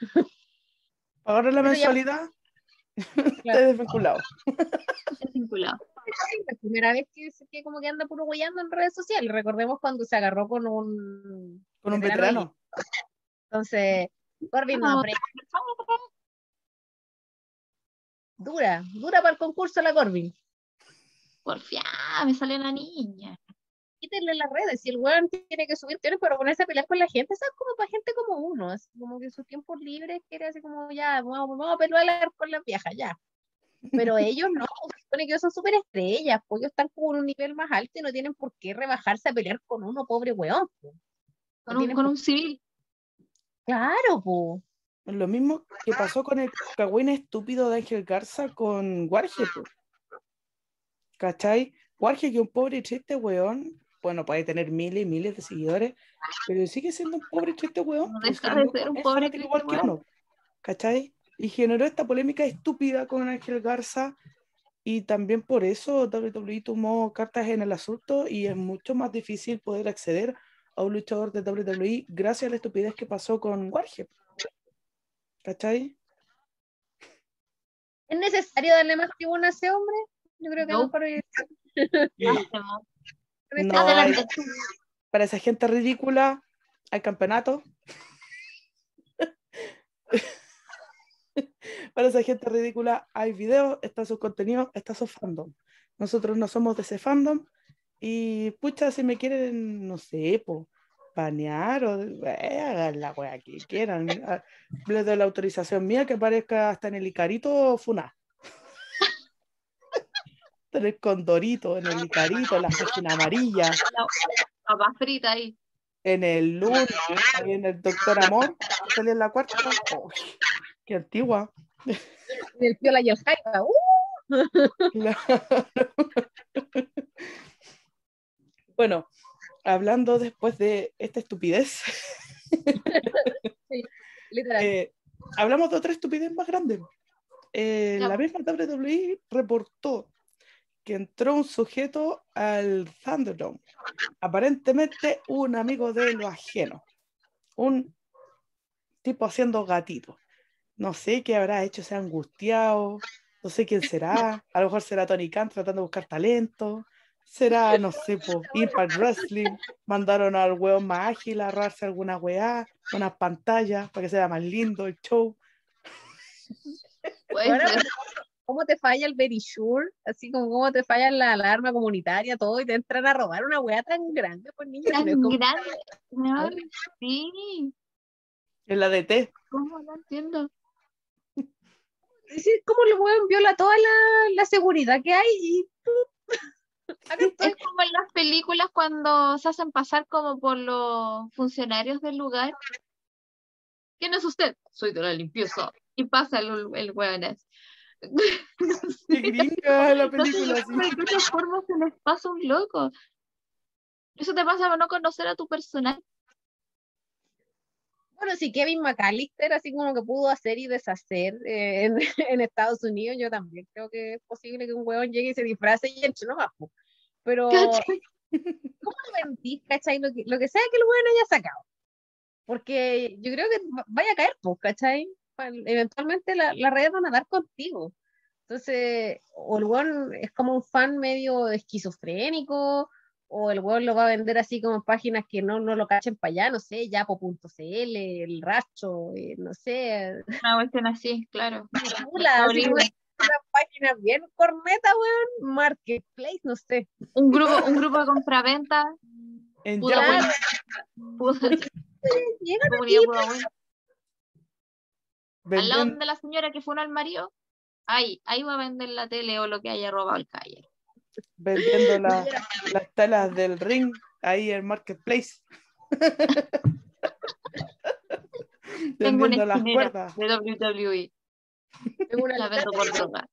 Pagar la Pero ya- mensualidad, Claro. desvinculado. Desvinculado. La primera vez que, que como que anda puro guayando en redes sociales. Recordemos cuando se agarró con un Con un Veterano. Entonces, Corbin no aprende. Dura, dura para el concurso la Corbin. Porfia, me salió una niña. Quítenle las redes. Si el weón tiene que subir tiene para ponerse a pelear con la gente, eso es como para gente como uno. Así como que sus tiempos libres quiere así como ya, vamos, vamos a pelear con las viejas, ya. Pero ellos no, se supone que ellos son súper estrellas, pues ellos están como en un nivel más alto y no tienen por qué rebajarse a pelear con uno, pobre weón. po. Con un, con por- un civil. Claro, po. Lo mismo que pasó con el cagüín estúpido de Ángel Garza con Warge, po. ¿Cachai? Warge, que un pobre y triste weón, bueno, puede tener miles y miles de seguidores, pero sigue siendo un pobre y triste weón. No deja de ser un pobre fanático igual que weón. uno, ¿Cachai? Y generó esta polémica estúpida con Ángel Garza y también por eso WWE tomó cartas en el asunto y es mucho más difícil poder acceder a un luchador de WWE gracias a la estupidez que pasó con Warge. ¿Cachai? ¿Es necesario darle más tribuna a ese hombre? Yo creo que No. Hacemos. No, Adelante para esa gente ridícula hay campeonato. para esa gente ridícula hay videos, está su contenido, está su fandom. Nosotros no somos de ese fandom y pucha, si me quieren, no sé, po, banear o eh, hagan la wea que quieran. Ah, Les doy la autorización mía que aparezca hasta en el Icarito Funa. En el Condorito, en el Icarito, en la página amarilla. Papá frita ahí. en el lunes, en el Doctor Amor, salió en la cuarta. Qué antigua. el piola y el jaiba. ¡uh! Claro. Bueno, hablando después de esta estupidez, literal. eh, hablamos de otra estupidez más grande. Eh, la misma WWE reportó que entró un sujeto al Thunderdome, aparentemente un amigo de lo ajeno, un tipo haciendo gatito. No sé qué habrá hecho, se ha angustiado, no sé quién será, a lo mejor será Tony Khan tratando de buscar talento, será, no sé, po, Impact Wrestling, mandaron al weón más ágil a agarrarse alguna weá, unas pantallas para que sea más lindo el show. Bueno. ¿Cómo te falla el Very Sure? Así como cómo te falla la alarma comunitaria, todo, y te entran a robar una wea tan grande, pues niña. Tan pero ¿cómo- grande. No, sí. En la DT. ¿Cómo no entiendo? Sí, ¿Cómo el weón viola toda la, la seguridad que hay? Y tú. Es como en las películas cuando se hacen pasar como por los funcionarios del lugar. ¿Quién es usted? Soy de la limpieza. Y pasa el, el weón Qué gringa la no sé película de qué otra forma se les pasa un loco. Eso te pasa por no conocer a tu personal. Bueno, si Kevin McAllister así como que pudo hacer y deshacer eh, en, en Estados Unidos, yo también creo que es posible que un huevón llegue y se disfrace y entre nomás. Pero, ¿Cachai? ¿cómo lo vendís, cachai? Lo que, lo que sea que el huevón haya sacado. Porque yo creo que va- vaya a caer, pues, cachai? Eventualmente la- las redes van a dar contigo. Entonces, o el huevón es como un fan medio esquizofrénico, o el huevón lo va a vender así como en páginas que no, no lo cachen para allá, no sé, yapo.cl, el racho, eh, no sé, Una cuestión así, claro. Así una página bien corneta, weón, marketplace, no sé. Un grupo, un grupo de compraventa. En. Puta- Llegan pura Al lado de la señora que fue al marido, ahí, ahí va a vender la tele o lo que haya robado el calle. vendiendo la- las telas del ring ahí en Marketplace. Tengo una vendiendo las cuerdas. de WWE, Tengo un la vendo por droga.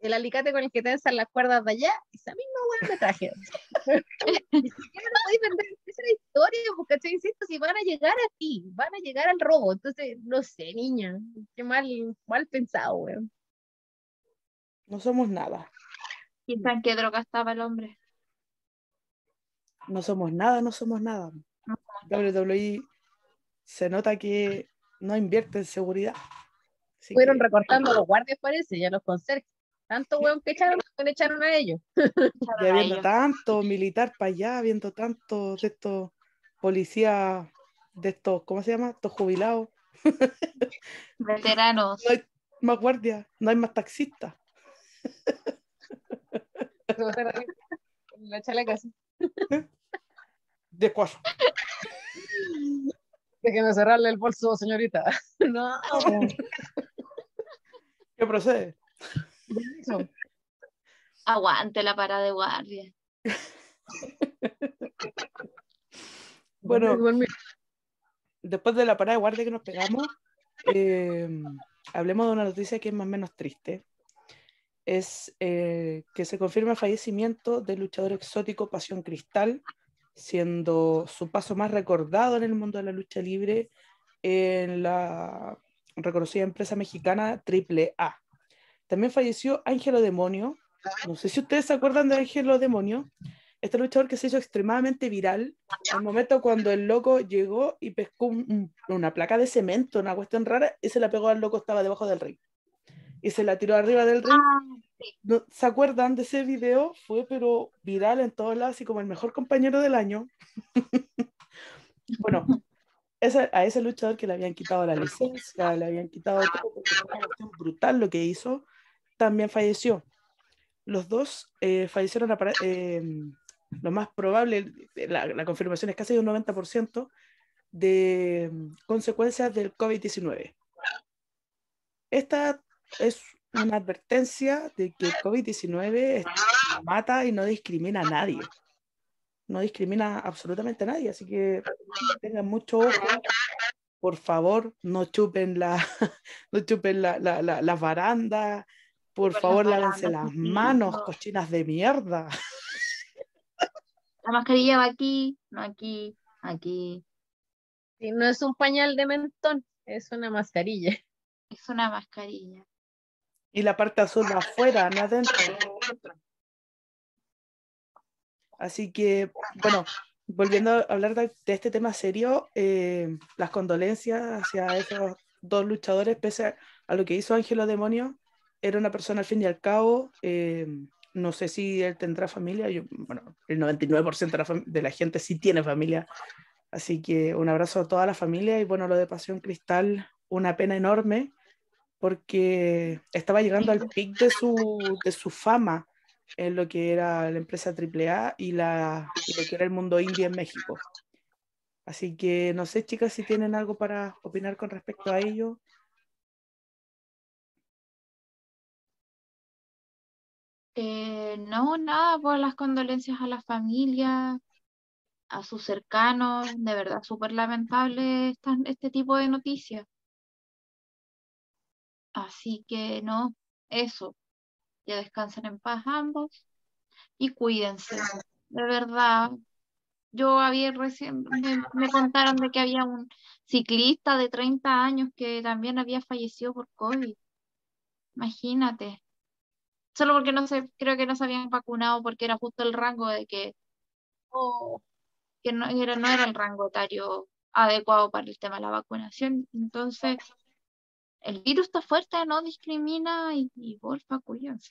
El alicate con el que tensan las cuerdas de allá, esa misma weón me traje. Ni siquiera lo podéis vender, esa es la historia, porque ¿cachai? insisto, si van a llegar a ti, van a llegar al robo, entonces, no sé, niña, qué mal, mal pensado, weón. No somos nada. Quizá en qué droga estaba el hombre. No somos nada, no somos nada. No WWE se nota que no invierte en seguridad. Así Fueron que- recortando los guardias, parece, ya los conserjes. Tanto hueón que echaron, que echaron a ellos. Ya viendo tanto militar para allá, viendo tanto de estos policías, de estos, ¿cómo se llama? Estos jubilados. Veteranos. No hay más guardias, no hay más taxistas. La chaleca así. De cuatro. Déjeme cerrarle el bolso, señorita. No, ¿Qué procede? Eso. Aguante la parada de guardia. Bueno. Después de la parada de guardia que nos pegamos, eh, hablemos de una noticia que es más o menos triste. Es eh, que se confirma el fallecimiento del luchador exótico Pasión Cristal, siendo su paso más recordado en el mundo de la lucha libre en la reconocida empresa mexicana AAA. También falleció Ángelo Demonio. No sé si ustedes se acuerdan de Ángelo Demonio. Este luchador que se hizo extremadamente viral al momento cuando el loco llegó y pescó un- un- una placa de cemento, una cuestión rara, y se la pegó al loco, estaba debajo del ring. Y se la tiró arriba del ring. Ah, ¿No- ¿Se acuerdan de ese video? Fue pero viral en todos lados, así como el mejor compañero del año. bueno, ese- a ese luchador que le habían quitado la licencia, le habían quitado todo, porque fue una cuestión brutal lo que hizo, también falleció. Los dos eh, fallecieron, eh, lo más probable, la, la confirmación es casi de un 90% de mm, consecuencias del COVID-19. Esta es una advertencia de que el COVID-19 mata y no discrimina a nadie. No discrimina absolutamente a nadie, así que tengan mucho ojo. Por favor, no chupen la, no chupen la, la, la. Por favor, lávense las manos, no. cochinas de mierda. La mascarilla va aquí, no aquí, aquí. Sí, no es un pañal de mentón, es una mascarilla. Es una mascarilla. Y la parte azul va afuera, no adentro. Así que, bueno, volviendo a hablar de, de este tema serio, eh, las condolencias hacia esos dos luchadores, pese a, a lo que hizo Ángelo Demonio, era una persona al fin y al cabo, eh, no sé si él tendrá familia, yo, bueno, el 99% de la, de la gente sí tiene familia, así que un abrazo a toda la familia y bueno, lo de Pasión Cristal, una pena enorme, porque estaba llegando al pic de su, de su fama en lo que era la empresa AAA y, la, y lo que era el mundo indie en México. Así que no sé, chicas, si tienen algo para opinar con respecto a ello. Eh, no, nada, por las condolencias a la familia, a sus cercanos, de verdad, súper lamentable este tipo de noticias. Así que no, eso, ya descansen en paz ambos y cuídense, de verdad. Yo había recién, me, me contaron de que había un ciclista de 30 años que también había fallecido por COVID. Imagínate. Solo porque no se, creo que no se habían vacunado porque era justo el rango de que, o que no era, no era el rango etario adecuado para el tema de la vacunación. Entonces, el virus está fuerte, no discrimina y, y porfa, cuídense.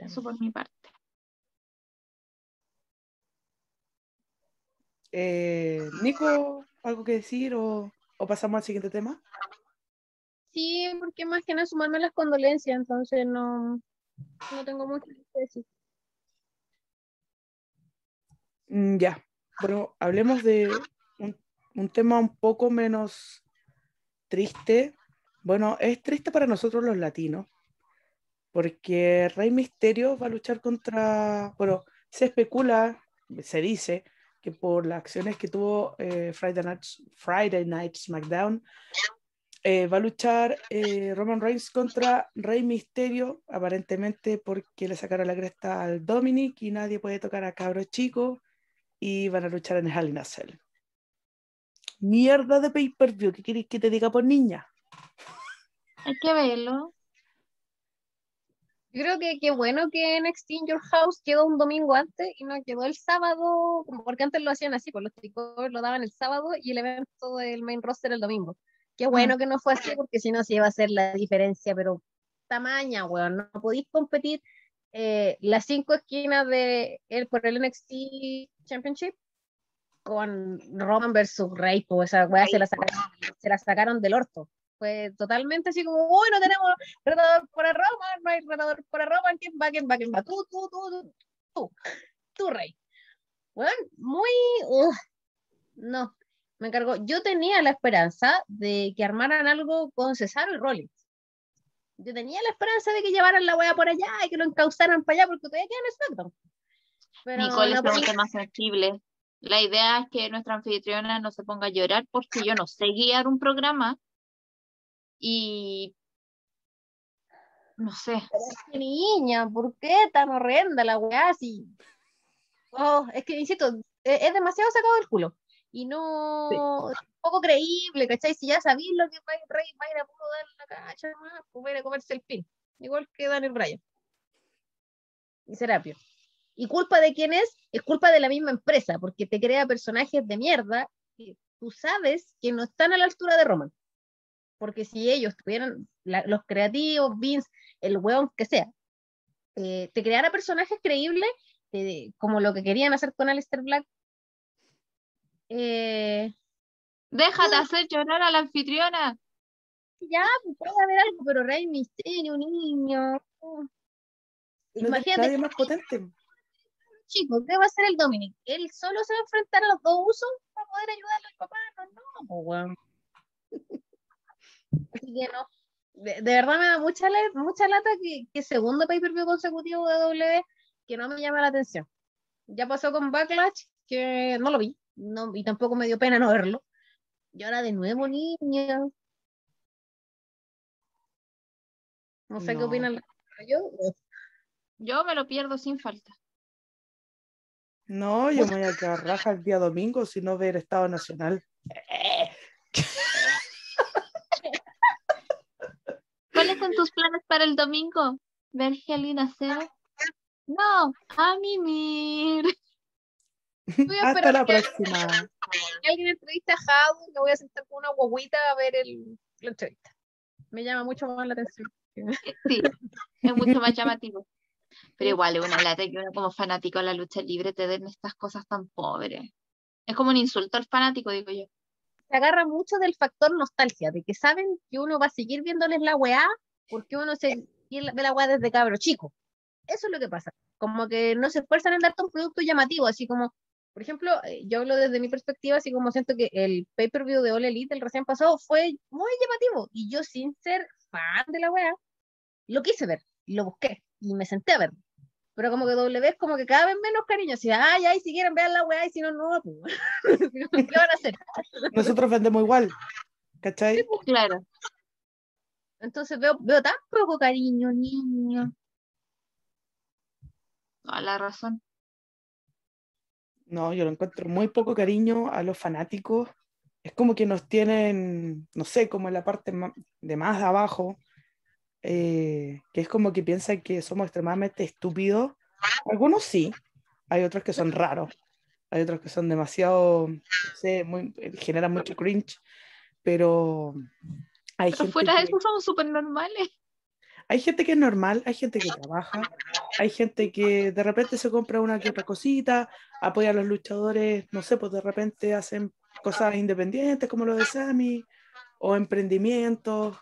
Eso por mi parte. Eh, Nico, ¿algo que decir o, o pasamos al siguiente tema? Sí, porque más que nada sumarme las condolencias, entonces no, no tengo mucho que decir. Mm, ya, bueno, hablemos de un, un tema un poco menos triste. Bueno, es triste para nosotros los latinos, porque Rey Misterio va a luchar contra, bueno, se especula, se dice, que por las acciones que tuvo eh, Friday, Night, Friday Night SmackDown, eh, va a luchar eh, Roman Reigns contra Rey Misterio, aparentemente porque le sacaron la cresta al Dominic y nadie puede tocar a cabro chico y van a luchar en Hell in a Cell. Mierda de pay-per-view, ¿qué queréis que te diga por niña? Hay que verlo. Yo creo que qué bueno que NXT in Your House quedó un domingo antes y no quedó el sábado, como porque antes lo hacían así, pues los tricos lo daban el sábado y el evento del main roster el domingo. Qué bueno que no fue así, porque si no se iba a hacer la diferencia, pero tamaña, weón, no podéis competir eh, las cinco esquinas de él por el NXT Championship con Roman versus Rey, pues esa weá se la, sacaron, se la sacaron del orto. Fue totalmente así como, uy, no tenemos retador para Roman, no hay retador para Roman, ¿quién va, quién va, quién va? Tú, tú, tú, tú, tú, tú, Rey. Bueno, muy, ugh, no, me encargó. Yo tenía la esperanza de que armaran algo con Cesaro y Rollins. Yo tenía la esperanza de que llevaran la wea por allá y que lo encauzaran para allá porque todavía quedan SmackDown. Pero Nicole no es tema sensible. La idea es que nuestra anfitriona no se ponga a llorar porque yo no sé guiar un programa y no sé. Pero es que, niña, ¿por qué tan horrenda la weá? Si... Oh, es que, insisto, e- es, demasiado sacado del culo. Y no, es poco creíble, ¿cachai? Si ya sabéis lo que va a Rey va a ir a puro dar la cacha, nomás, pues va a ir a comerse el pin. Igual que Daniel Bryan. Y Serapio. ¿Y culpa de quién es? Es culpa de la misma empresa, porque te crea personajes de mierda que tú sabes que no están a la altura de Roman. Porque si ellos tuvieran la- los creativos, Vince, el weón que sea, eh, te creara personajes creíbles, eh, como lo que querían hacer con Aleister Black. Eh, Déjate hacer llorar a la anfitriona. ya, pues, puede haber algo, pero Rey Misterio, niño. Imagínate, nadie más potente. chicos, ¿qué va a hacer el Dominic? ¿Él solo se va a enfrentar a los dos usos para poder ayudarle al papá? No, no, pues, weón. Así que no. De, de verdad me da mucha, mucha lata que, que segundo pay-per-view consecutivo de W que no me llama la atención. Ya pasó con Backlash, que no lo vi, no, y tampoco me dio pena no verlo. Y ahora de nuevo, niña. No sé qué opinan. Yo, Yo me lo pierdo sin falta. No, yo me voy a quedar raja el día domingo si no ver Estado Nacional. ¿Cuáles son tus planes para el domingo? ¿Ver Hell Cero? No, a mimir. Voy a Hasta esperar la que- próxima. que alguien entrevista a Howard, me voy a sentar con una guaguita a ver el, la entrevista. Me llama mucho más la atención. Sí, es mucho más llamativo. Pero igual es una lata que uno como fanático de la lucha libre te den estas cosas tan pobres. Es como un insulto al fanático, digo yo. Se agarra mucho del factor nostalgia, de que saben que uno va a seguir viéndoles la weá porque uno se ve la- weá desde cabro chico. Eso es lo que pasa. Como que no se esfuerzan en darte un producto llamativo, así como, por ejemplo, eh, yo hablo desde mi perspectiva, así como siento que el pay-per-view de All Elite, el recién pasado, fue muy llamativo. Y yo, sin ser fan de la weá, lo quise ver, lo busqué, y me senté a ver. Pero como que W es como que cada vez menos cariño. Si, ay, ay, si quieren ver la weá, y si no, no, pues. ¿Qué van a hacer? Nosotros vendemos igual. ¿Cachai? Claro. Entonces veo, veo tan poco cariño, niño. Toda la razón. No, yo lo encuentro muy poco cariño a los fanáticos. Es como que nos tienen, no sé, como en la parte de más abajo, eh, que es como que piensan que somos extremadamente estúpidos. Algunos sí, hay otros que son raros, hay otros que son demasiado, no sé, muy, eh, generan mucho cringe, pero hay Pero gente fuera de eso somos súper normales. hay gente que es normal, hay gente que trabaja, hay gente que de repente se compra una que otra cosita, apoya a los luchadores, no sé, pues de repente hacen cosas independientes como lo de Sammy o emprendimientos,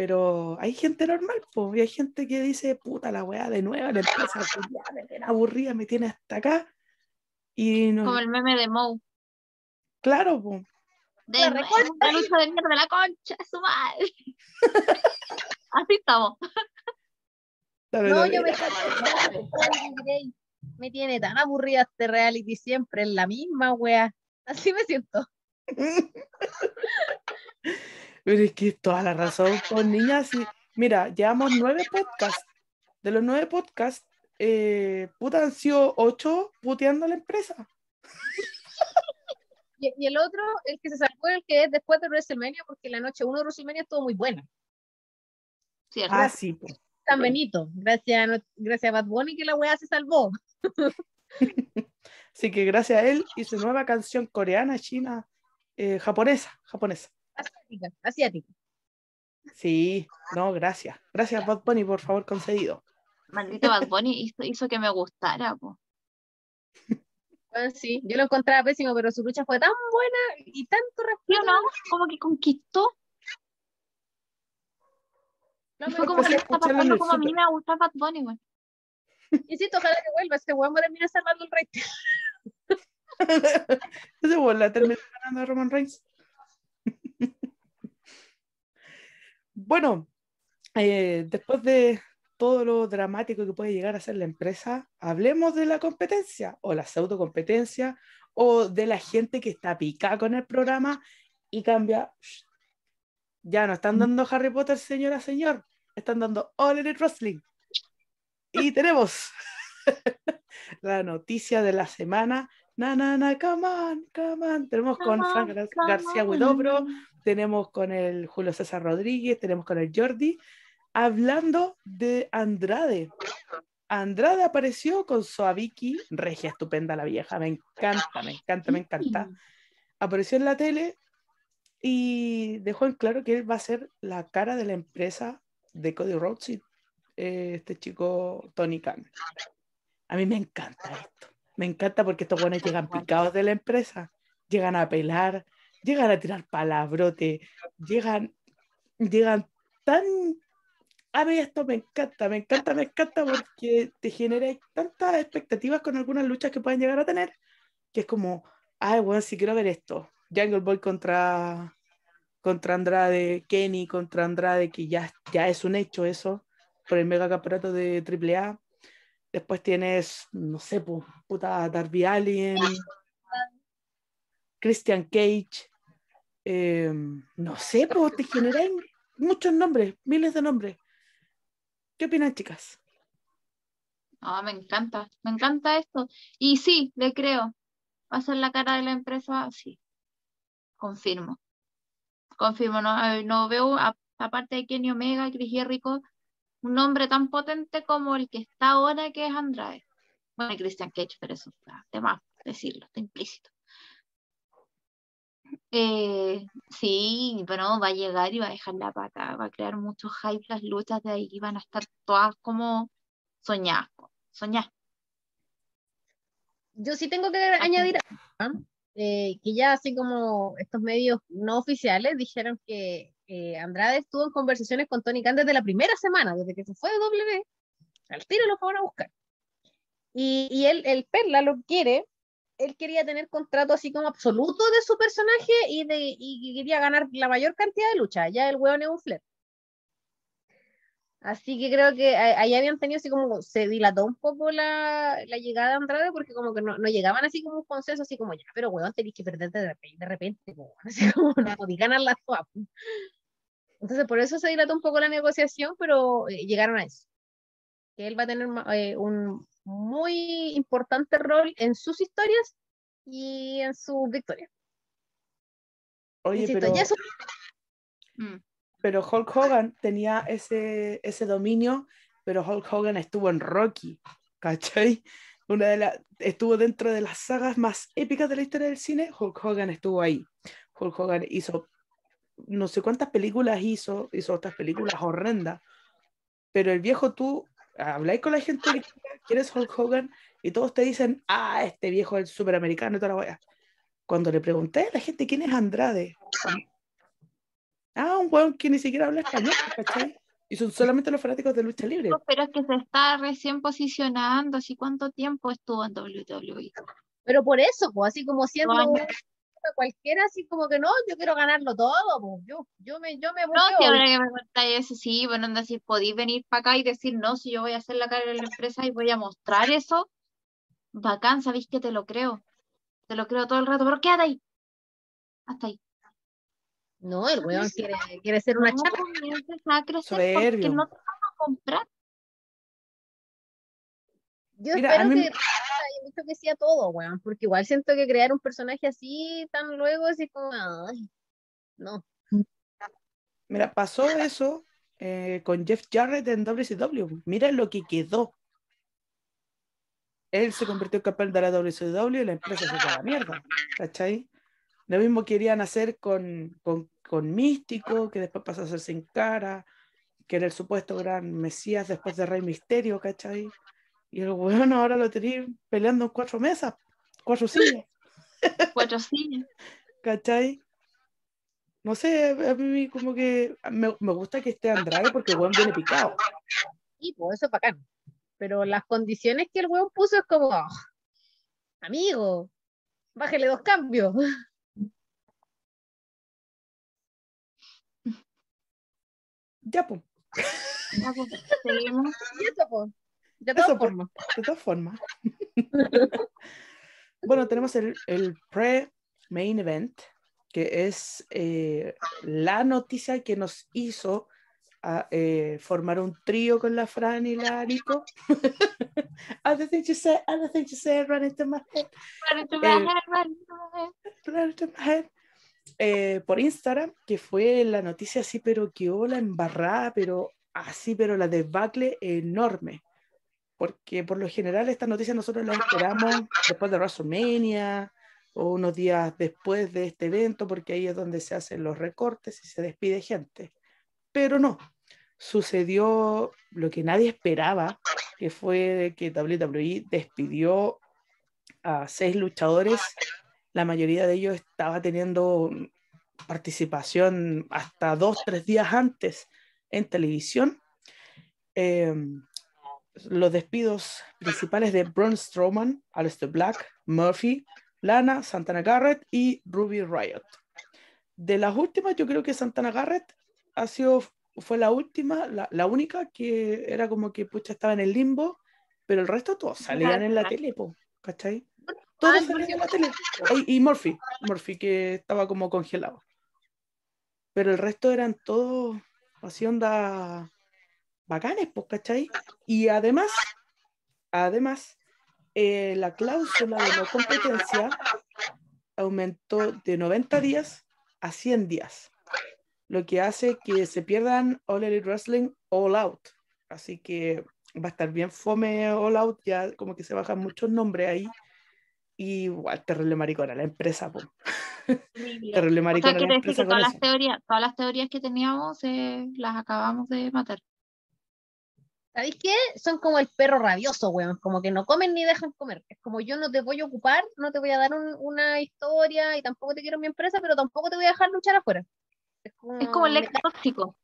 pero hay gente normal, pues, y hay gente que dice, puta la weá, de nuevo, la empresa culiá, me tiene aburrida, me tiene hasta acá. Y no, Como el meme de Moe. claro, pues, De La una lucha de mierda, la concha su madre. Así estamos. No, yo me. Me tiene tan aburrida este reality siempre, es la misma wea. Así me siento. Pero es que toda la razón con niñas. Y, mira, llevamos nueve podcasts. De los nueve podcasts, eh, puta, han sido ocho puteando a la empresa. Y, y el otro, el que se salvó, el que es después de WrestleMania, porque la noche 1 de WrestleMania estuvo muy buena. Cierto. Ah, sí, po. San Benito. Gracias, a gracias a Bad Bunny que la weá se salvó. Así que gracias a él y su nueva canción coreana, china, eh, japonesa, japonesa. Asiática, asiática. Sí, no, gracias. Gracias, Bad Bunny, por favor, concedido. Maldito Bad Bunny hizo, hizo que me gustara, po. Bueno, sí, yo lo encontraba pésimo, pero su lucha fue tan buena y tanto ¿Sí o respeto. no? Como que conquistó. No, me fue como que a está pasando como a mí me gusta Bad Bunny, güey. Insisto, ojalá que vuelva. Este weón va a terminar salvando el rating. Ese fue la terminó ganando a Roman Reigns. bueno, eh, después de todo lo dramático que puede llegar a ser la empresa, hablemos de la competencia o la pseudo competencia o de la gente que está picada con el programa y cambia. Ya no están dando Harry Potter, señora, señor, están dando All Elite. Y tenemos la noticia de la semana. Na, na, na, come on, come on. Tenemos con Frank on, García. Huidobro, tenemos con el Julio César Rodríguez, tenemos con el Jordi, hablando de Andrade. Andrade apareció con Soaviki, regia estupenda la vieja, me encanta, me encanta, me encanta. Apareció en la tele y dejó en claro que él va a ser la cara de la empresa de Cody Rhodes y eh, este chico Tony Khan. A mí me encanta esto. Me encanta porque estos buenos llegan picados de la empresa, llegan a pelar, llegan a tirar palabrote, llegan, llegan tan. A mí esto me encanta, me encanta, me encanta porque te genera tantas expectativas con algunas luchas que pueden llegar a tener, que es como, ay, bueno, si quiero ver esto. Jungle Boy contra, contra Andrade, Kenny contra Andrade, que ya, ya es un hecho eso, por el mega campeonato de AAA. Después tienes, no sé, pu- puta Darby Allin, Christian Cage, eh, no sé, pues te generan muchos nombres, miles de nombres. ¿Qué opinan, chicas? No, me encanta, me encanta esto. Y sí, le creo. Va a ser la cara de la empresa, sí. Confirmo. Confirmo, no, eh, no veo, aparte de Kenny Omega, Chris Jericho, un nombre tan potente como el que está ahora, que es Andrade. Bueno, Christian Cage, pero eso está de más decirlo, está implícito. Eh, sí, pero va a llegar y va a dejar la pata, va a crear mucho hype las luchas de ahí van a estar todas como soñadas, soñadas. Yo sí tengo que añadir ¿ah? eh, que ya así como estos medios no oficiales dijeron que eh, Andrade estuvo en conversaciones con Tony Khan desde la primera semana, desde que se fue de W, al tiro lo fueron a buscar. Y, y él, el Perla lo quiere, él quería tener contrato así como absoluto de su personaje y, de, y quería ganar la mayor cantidad de lucha, ya el hueón es un flair. Así que creo que ahí habían tenido así como, se dilató un poco la, la llegada de Andrade porque como que no, no llegaban así como un consenso, así como ya, pero weón, tenéis que perderte de repente, de repente weón", así como no podéis ganar la po. Entonces por eso se dilató un poco la negociación, pero eh, llegaron a eso. Que él va a tener eh, un muy importante rol en sus historias y en sus victorias. Oye, Insisto, pero, ya eso- Mm. pero Hulk Hogan tenía ese, ese dominio, pero Hulk Hogan estuvo en Rocky, ¿cachai? Una de las estuvo dentro de las sagas más épicas de la historia del cine, Hulk Hogan estuvo ahí. Hulk Hogan hizo no sé cuántas películas hizo, hizo otras películas horrendas, pero el viejo tú habláis con la gente que quién es Hulk Hogan y todos te dicen, ah, este viejo es el superamericano y toda la wea. Cuando le pregunté a la gente quién es Andrade, ah, un weón que ni siquiera habla español, ¿cachai? Y son solamente los fanáticos de lucha libre. Pero es que se está recién posicionando, así cuánto tiempo estuvo en WWE. pero por eso, pues, así como siendo Cualquiera, así como que no, yo quiero ganarlo todo, pues, yo, yo me, yo me No, si ahora que me contáis eso, sí, bueno, anda, si podéis venir para acá y decir, no, si yo voy a hacer la cara de la empresa y voy a mostrar eso, bacán, sabéis que te lo creo. Te lo creo todo el rato, pero quédate ahí. Hasta ahí. No, el weón quiere, quiere ser una No chapa. no. Yo Mira, espero a mí que haya mucho que sea todo, weón, porque igual siento que crear un personaje así tan luego, así como, ay, no. Mira, pasó eso eh, con Jeff Jarrett en WCW. Mira lo que quedó. Él se convirtió en campeón de la WCW y la empresa se fue a la mierda. ¿Cachai? Lo mismo querían hacer con, con, con Místico, que después pasó a ser Sin Cara, que era el supuesto gran Mesías después de Rey Misterio, ¿cachai? Y el weón ahora lo tenía peleando en cuatro mesas, cuatro sillas, Cuatro sillas. ¿cachai? No sé, a mí como que me, me gusta que esté Andrade porque el weón viene picado. Y pues eso es bacán. Pero las condiciones que el weón puso es como, "Ah, amigo, bájele dos cambios. Ya, pues, Ya, pues, De todas formas. de todas formas. bueno, tenemos el, el pre-main event, que es eh, la noticia que nos hizo a, eh, formar un trío con la Fran y la Nico. other things you say, other things you say, run into my head, Run into my Eh, head, run into my head. run into my head. Eh, por Instagram, que fue la noticia así, pero quedó la embarrada, pero así, pero la debacle enorme. Porque por lo general estas noticias nosotros las esperamos después de WrestleMania o unos días después de este evento, porque ahí es donde se hacen los recortes y se despide gente. Pero no, sucedió lo que nadie esperaba, que fue que WWE despidió a seis luchadores. La mayoría de ellos estaba teniendo participación hasta dos, tres días antes en televisión. Eh, los despidos principales de Braun Strowman, Aleister Black, Murphy, Lana, Santana Garrett y Ruby Riot. De las últimas, yo creo que Santana Garrett ha sido, fue la última, la, la única que era como que pucha estaba en el limbo, pero el resto todos salían en la tele, po, ¿cachai? Todos salían en la tele. Y, y Murphy, Murphy que estaba como congelado. Pero el resto eran todos así onda bacanes, pues, ¿cachai? Y además, además, eh, la cláusula de no competencia aumentó de 90 días a 100 días, lo que hace que se pierdan All Elite Wrestling All Out. Así que va a estar bien fome All Out, ya como que se bajan muchos nombres ahí. Y igual, terrible maricona, la empresa, po. terrible O maricona sea, la decir empresa que todas las teorías, todas las teorías que teníamos eh, las acabamos de matar. ¿Sabéis qué? Son como el perro rabioso, weón. Como que no comen ni dejan comer. Es como yo no te voy a ocupar, no te voy a dar un- una historia y tampoco te quiero en mi empresa, pero tampoco te voy a dejar luchar afuera. Es como, Es como el ex tóxico.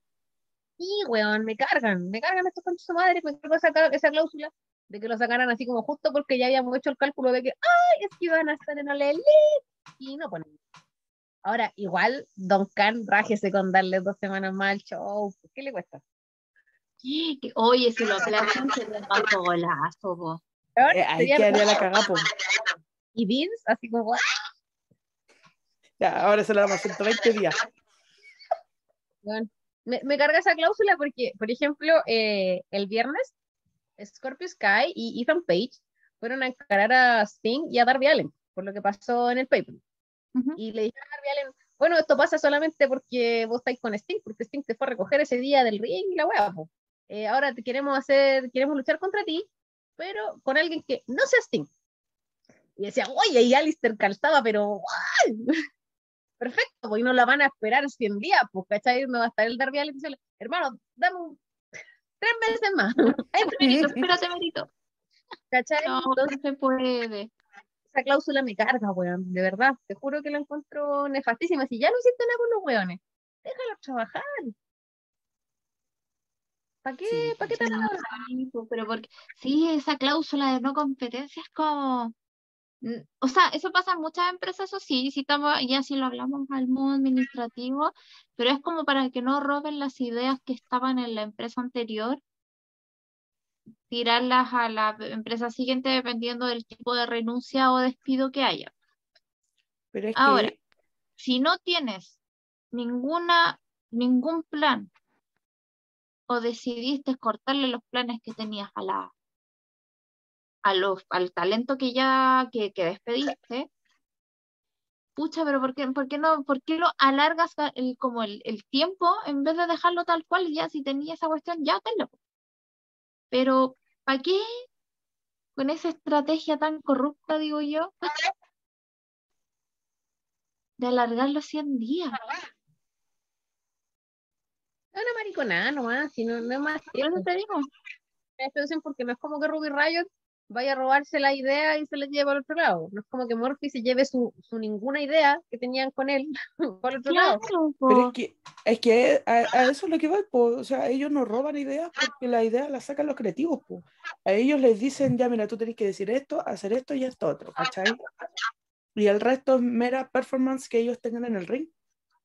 Sí, weón, me cargan, me cargan estos conchos de madre, me cargo esa, cláusula de que lo sacaran así como justo porque ya habíamos hecho el cálculo de que, ay, es que iban a estar en Ole Elite", y no ponen. Ahora, igual, Don Khan, rájese con darle dos semanas más al show, ¿qué le cuesta? Que, Oye, si lo aplazan, se le tanto golazo. Weón, Eh, ahí sería quedaría la cagada, po. Y Vince, así como, Ya, ahora se la damos 120 días. weón. Me, me carga esa cláusula porque, por ejemplo, eh, el viernes, Scorpio Sky y Ethan Page fueron a encarar a Sting y a Darby Allen por lo que pasó en el paper. Ujú. y le dijeron a Darby Allin, bueno, esto pasa solamente porque vos estáis con Sting, porque Sting te fue a recoger ese día del ring y la po. Eh, ahora te queremos hacer, queremos luchar contra ti, pero con alguien que no sea Sting. Y decía, oye, y Alistair calzaba, pero ¡guau! Perfecto, pues y no la van a esperar 100 días, pues, ¿cachai? No va a estar el Darby Allin diciendo, hermano, dame un- tres meses más, Merito, espérate, Merito. ¿cachai? No, Entonces, no se puede. esa cláusula me carga, weón, de verdad, te juro que la encuentro nefastísima. Si ya no hiciste nada con los weones, déjalos trabajar. ¿Para qué? Sí, ¿Para qué tan Sí, po, pero porque sí, esa cláusula de no competencia es como, mm, o sea, eso pasa en muchas empresas, eso sí, si estamos, ya si lo hablamos al modo administrativo, pero es como para que no roben las ideas que estaban en la empresa anterior, tirarlas a la empresa siguiente dependiendo del tipo de renuncia o despido que haya. Pero es Ahora. que Si no tienes ninguna, ningún plan o decidiste cortarle los planes que tenías a la, a los, al talento que ya que, que despediste, pucha, pero ¿por qué, por qué no, por qué lo alargas el, como el, el tiempo en vez de dejarlo tal cual? Ya, si tenía esa cuestión, ya, hazlo. Pero, ¿para qué? Con esa estrategia tan corrupta, digo yo, de alargarlo 100 días. Es una mariconada nomás, si no, no es más eso te digo. Me porque no es como que Ruby Riot vaya a robarse la idea y se la lleve al otro lado. No es como que Morphy se lleve su, su ninguna idea que tenían con él el otro lado. Claro, Pero po. es que, es que a, a eso es lo que va, po. o sea, ellos no roban ideas porque las ideas las sacan los creativos, po. A ellos les dicen, ya mira, tú tenés que decir esto, hacer esto y esto otro, ¿cachai? Y el resto es mera performance que ellos tengan en el ring.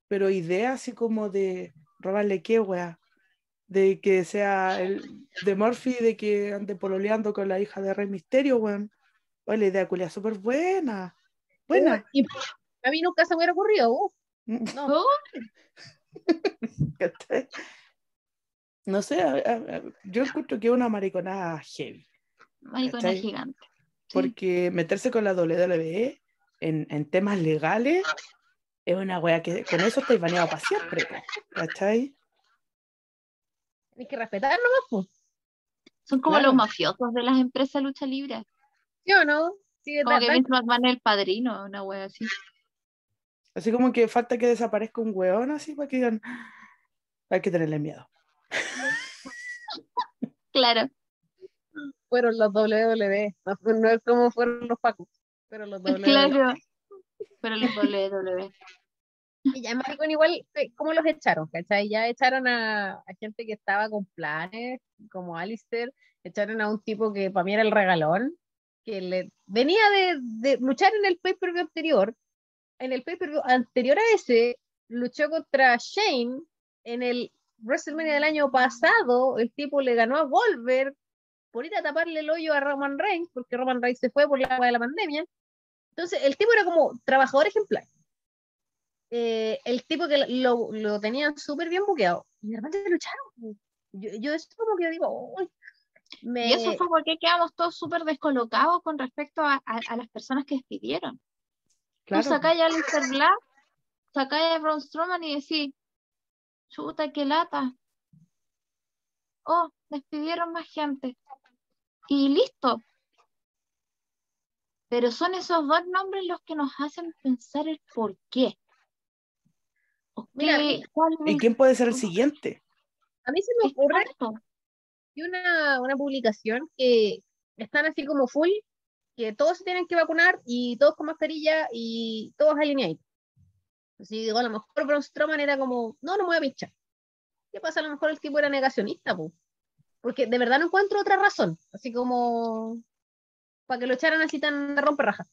Pero ideas así como de robarle qué, wea. De que sea el de Murphy, de que ande pololeando con la hija de Rey Misterio, weón. Oye, la idea culia súper buena. Buena. Y a mí nunca se me hubiera ocurrido. uf, no. Oh, ¿cachai? No sé, a- a- a- yo encuentro que es una mariconada heavy, maricona ¿Cachai? gigante. Porque meterse con la WWE en, en temas legales es una wea que con eso estáis baneado para siempre, ¿cachai? Hay que respetar nomás, pues. Son como Claro. los mafiosos de las empresas de lucha libre. ¿Sí o no? Sí, Como que Vince McMahon es el padrino, una wea así. Así como que falta que desaparezca un weón así para que digan, hay que tenerle miedo. Claro. fueron los WWE. No, no es como fueron los Pacos, pero los WWE. Claro. Pero los WWE. Y ya maricón igual, eh, ¿cómo los echaron? ¿Cachai? Ya echaron a, a gente que estaba con planes, como Alistair, echaron a un tipo que para mí era el regalón, que le venía de, de luchar en el pay-per-view anterior. En el pay-per-view anterior a ese, luchó contra Shane en el WrestleMania del año pasado. El tipo le ganó a Goldberg por ir a taparle el hoyo a Roman Reigns, porque Roman Reigns se fue por la de la pandemia. Entonces, el tipo era como trabajador ejemplar eh, el tipo que lo, lo tenían súper bien buqueado. Y de repente lucharon. Yo, yo eso como que digo, uy, me... Y eso fue porque quedamos todos súper descolocados con respecto a, a- a las personas que despidieron. Claro. Tú sacáis a Aleister Black, sacáis a Braun Strowman y decís, chuta, qué lata. Oh, despidieron más gente. Y listo. Pero son esos dos nombres los que nos hacen pensar el por qué. ¿O Mira, qué- ¿Y quién puede ser el siguiente? A mí se me ocurre que una, una publicación que están así como full, que todos se tienen que vacunar y todos con mascarilla y todos alineados. Así digo, a lo mejor Braun Strowman era como, no, no me voy a pinchar. ¿Qué pasa? A lo mejor el tipo era negacionista, po. porque de verdad no encuentro otra razón, así como para que lo echaran así tan de romperrajas.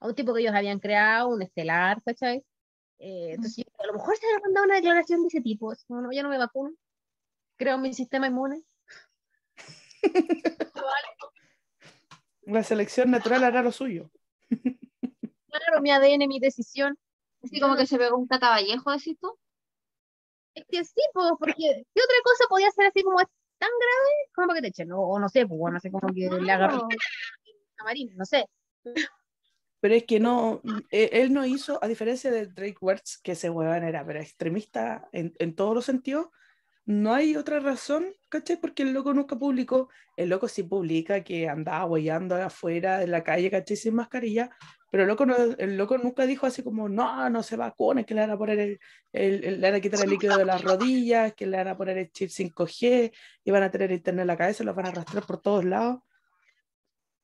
A un tipo que ellos habían creado, un estelar, ¿cachai? Eh, entonces, yo- a lo mejor se había mandado una declaración de ese tipo, como, no, ya no me vacuno, creo mi sistema inmune. La selección natural hará lo suyo. Claro, mi ADN, mi decisión. Así como que se pegó un catavallejo, decís tú. Es que sí, pues, porque ¿qué otra cosa podía ser así como es tan grave como para que te echen? O, o no sé, pues, no sé, como que le agarró Claro. a Marín, no sé. Pero es que no, eh, él no hizo, a diferencia de Drake Wertz, que ese huevón era extremista en, en todos los sentidos, no hay otra razón, ¿cachai? Porque el loco nunca publicó, el loco sí publica que andaba huellando afuera de la calle, ¿cachai? Sin mascarilla, pero el loco, no- el loco nunca dijo así como, no, no se vacune, que le van a poner el- le van a quitar el líquido de las rodillas, que le van a poner el chip 5G, y van a tener internet en la cabeza, los van a arrastrar por todos lados.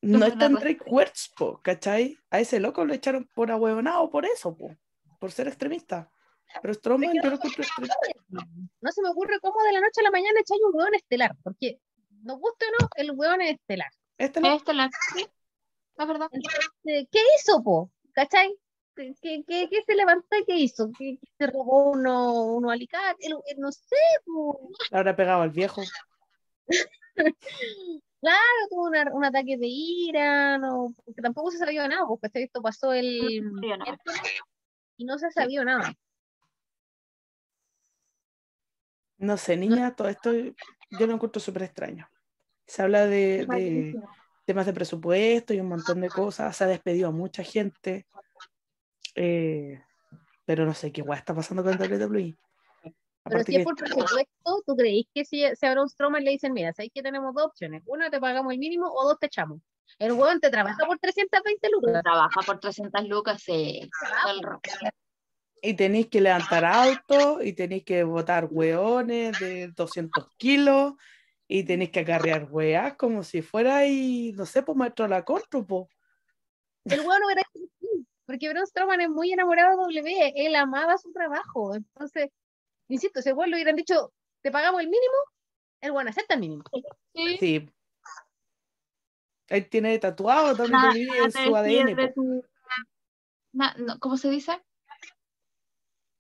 No está en. Drake Wertz, po, ¿cachai? A ese loco lo echaron por ahueonado por eso, po, por ser extremista. Pero Strowman yo lo encuentro extremista. No se me ocurre cómo de la noche a la mañana echáis un hueón estelar, porque nos guste o no, el hueón es estelar. Este no, sí, es verdad. Entonces, ¿Qué hizo, po? ¿Cachai? ¿Qué, qué, se levantó y qué hizo? ¿Qué, qué se robó uno, uno alicate? El- No sé, po. habrá pegado al viejo. Claro, tuvo una- un ataque de ira, no, porque tampoco se sabía nada, porque esto pasó el No y no se sabía nada. No sé, niña, todo esto yo lo encuentro súper extraño. Se habla de, temas de presupuesto y un montón de cosas. Se ha despedido a mucha gente. Eh, pero no sé qué guay está pasando con WWE. Pero si es por presupuesto, ¿tú creéis que si se abre un Strowman le dicen, mira, sabéis que tenemos dos opciones? Una te pagamos el mínimo o dos te echamos. El hueón te trabaja por 320 lucas. Trabaja por 300 lucas, sí. y tenéis que levantar autos y tenéis que botar hueones de 200 kilos y tenéis que acarrear hueas como si fuera y no sé, pues maestro de la contro, po. El hueón así, porque Braun Strowman es muy enamorado de W, él amaba su trabajo. Entonces, insisto, si hueón le hubieran dicho, te pagamos el mínimo, el hueón acepta el mínimo. Sí. Sí. Él tiene tatuado también Nada- en nada te su ADN. de tu- no, ¿Cómo se dice?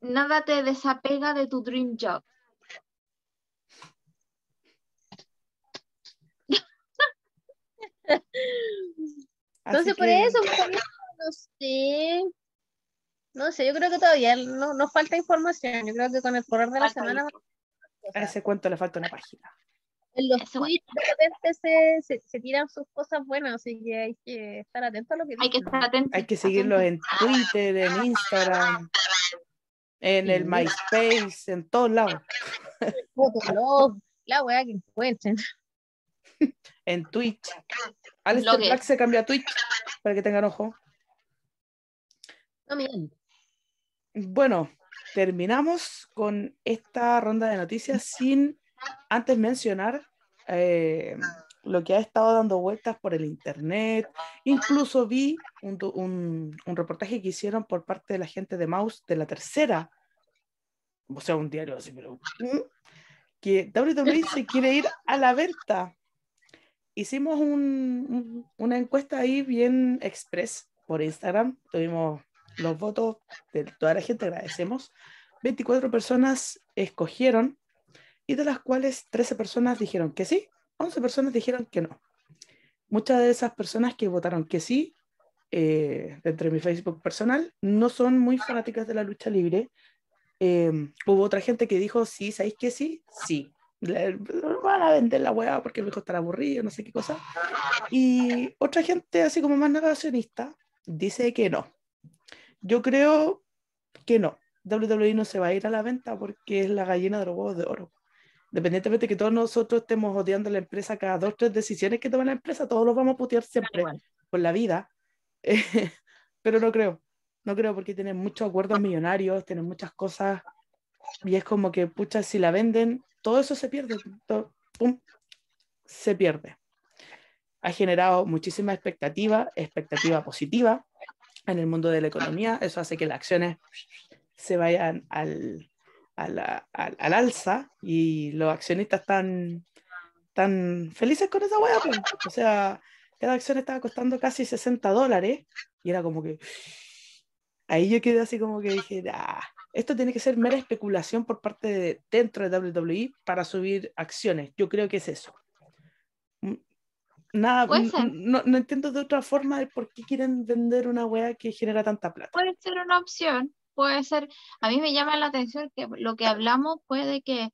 Nada te desapega de tu dream job. Entonces, Así por que- eso, no sé. No sé, yo creo que todavía no, nos falta información. Yo creo que con el correr de la Falta semana. A ese cuento le falta una página. en los tweets de repente se, se, se tiran sus cosas buenas, así que hay que estar atento a lo que Hay que estar atento. Hay que seguirlos en Twitter, en Instagram, en el. MySpace, en todos lados. La weá que encuentren. En Twitch. Alistair Blogue. Black se cambia a Twitch para que tengan ojo. No miren. Bueno, terminamos con esta ronda de noticias sin antes mencionar eh, lo que ha estado dando vueltas por el internet. Incluso vi un, un- reportaje que hicieron por parte de la gente de Mouse de la tercera, o sea, un diario así, pero que WWE se quiere ir a la venta. Hicimos un- una encuesta ahí bien express por Instagram. Tuvimos los votos de toda la gente, agradecemos. 24 personas escogieron y de las cuales 13 personas dijeron que sí, 11 personas dijeron que no. Muchas de esas personas que votaron que sí, eh, dentro de mi Facebook personal, no son muy fanáticas de la lucha libre. Eh, hubo otra gente que dijo, sí, ¿sabéis que sí? Sí. Le- van a vender la hueá porque el viejo estará aburrido, no sé qué cosa. Y otra gente, así como más negacionista, dice que no. Yo creo que no. WWE no se va a ir a la venta porque es la gallina de los huevos de oro. Independientemente de que todos nosotros estemos odiando a la empresa cada dos, tres decisiones que toma la empresa, todos los vamos a putear siempre por la vida. Eh, pero no creo. No creo porque tienen muchos acuerdos millonarios, tienen muchas cosas. Y es como que, pucha, si la venden, todo eso se pierde. todo- pum, se pierde. Ha generado muchísima expectativa, expectativa positiva en el mundo de la economía. Eso hace que las acciones se vayan al, a la- al, al alza y los accionistas están tan felices con esa hueá. pues. O sea, cada acción estaba costando casi 60 dólares y era como que ahí yo quedé así como que dije, "Ah, esto tiene que ser mera especulación por parte de dentro de WWE para subir acciones. Yo creo que es eso. Nada, Puede n- ser. no, no entiendo de otra forma el por qué quieren vender una wea que genera tanta plata. Puede ser una opción, puede ser. A mí me llama la atención que lo que hablamos puede que,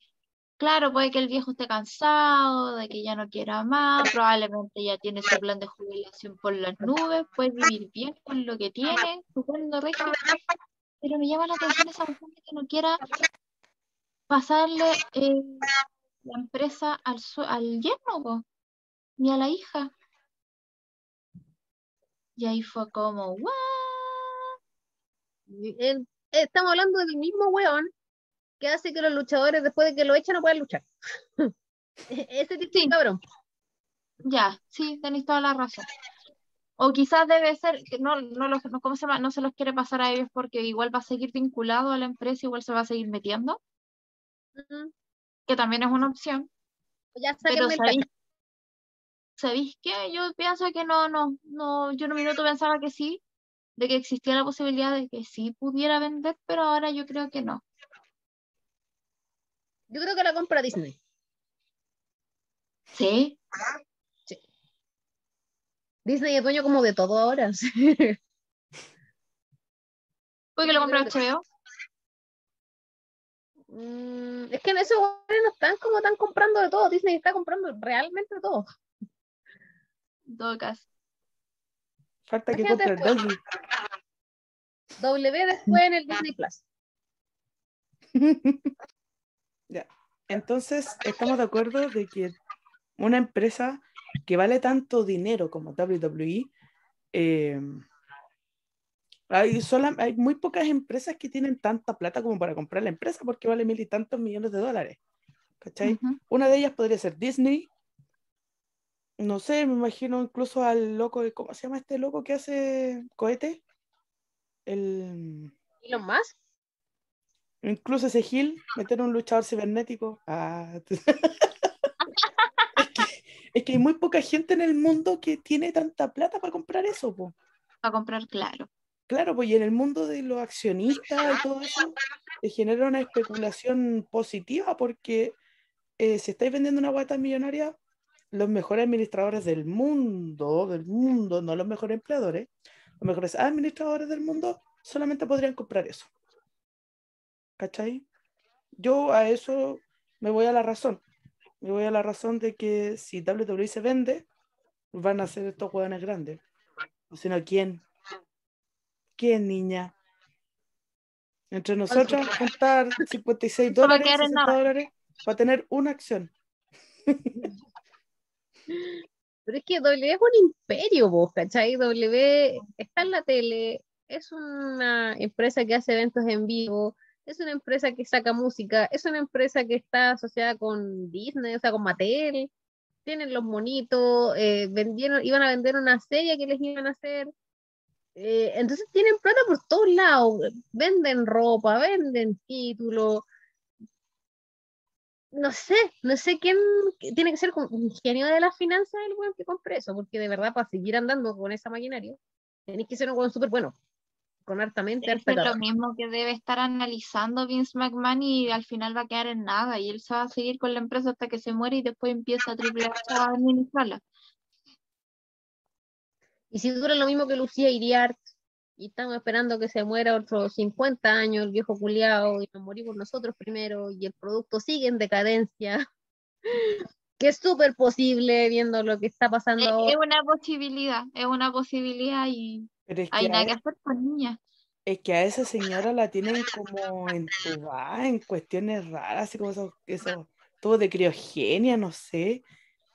claro, puede que el viejo esté cansado, de que ya no quiera más, probablemente ya tiene su plan de jubilación por las nubes, puede vivir bien con lo que tiene, su sueldo regio. Pero me llama la atención esa mujer que no quiera pasarle eh, la empresa al, su- al yerno, ni a la hija. Y ahí fue como, ¿what? El- estamos hablando del mismo weón que hace que los luchadores después de que lo echan no puedan luchar. Ese tipo de Sí. cabrón. Ya, sí, tenéis toda la razón. O quizás debe ser que no, no, los, no, ¿cómo se llama? no se los quiere pasar a ellos porque igual va a seguir vinculado a la empresa, igual se va a seguir metiendo, que también es una opción. Ya Pero sáquenme el ¿sabéis, cacho. ¿Sabéis qué? Yo pienso que no, no, no, yo en un minuto pensaba que sí, de que existía la posibilidad de que sí pudiera vender, pero ahora yo creo que no. Yo creo que la compra Disney. ¿Sí? Disney es dueño como de todo ahora. Porque lo Yo compró creo que- HBO. Mm, es que en esos no están como tan comprando de todo. Disney está comprando realmente de todo. En todo caso. Falta que compre el después. Dolby. W después en el Disney Plus. Ya. Entonces, estamos de acuerdo de que una empresa que vale tanto dinero como WWE, eh, hay, sola- hay muy pocas empresas que tienen tanta plata como para comprar la empresa porque vale mil y tantos millones de dólares. ¿Cachai? Una de ellas podría ser Disney. No sé, me imagino incluso al loco, de- ¿cómo se llama este loco que hace cohete? El, Elon Musk. incluso ese Gil, meter un luchador cibernético. Ah, es, que, es que hay muy poca gente en el mundo que tiene tanta plata para comprar eso, po. A comprar, claro. Claro, pues y en el mundo de los accionistas y todo eso, te genera una especulación positiva porque eh, si estáis vendiendo una guata millonaria, los mejores administradores del mundo, del mundo, no los mejores empleadores, los mejores administradores del mundo solamente podrían comprar eso. ¿Cachai? Yo a eso me voy a la razón. Me voy a la razón de que si WWE se vende, van a ser estos jugadores grandes. O si no, ¿quién? ¿Quién, niña? Entre nosotros, juntar 56 No va a dólares, quedar en 60 nada. dólares, para tener una acción. Pero es que W es un imperio, vos, ¿cachai? W está en la tele, es una empresa que hace eventos en vivo, es una empresa que saca música, es una empresa que está asociada con Disney, o sea, con Mattel, tienen los monitos, eh, vendieron, iban a vender una serie que les iban a hacer. eh, entonces tienen plata por todos lados, venden ropa, venden títulos, no sé, no sé quién tiene que ser un genio de las finanzas el weón que compre eso, porque de verdad para seguir andando con esa maquinaria, tenéis que ser un weón súper bueno, con hartamente, Es lo mismo que debe estar analizando Vince McMahon y al final va a quedar en nada y él se va a seguir con la empresa hasta que se muere y después empieza a Triple a administrarla. Y si dura lo mismo que Lucía Iriart, y estamos esperando que se muera otros 50 años el viejo culiao, y nos morimos nosotros primero, y el producto sigue en decadencia, que es súper posible viendo lo que está pasando Es, ahora. es una posibilidad, es una posibilidad y Pero es hay que, nada que e- hacer con niña. es que a esa señora la tienen como entubada en cuestiones raras, así como eso, eso tuvo de criogenia, no sé.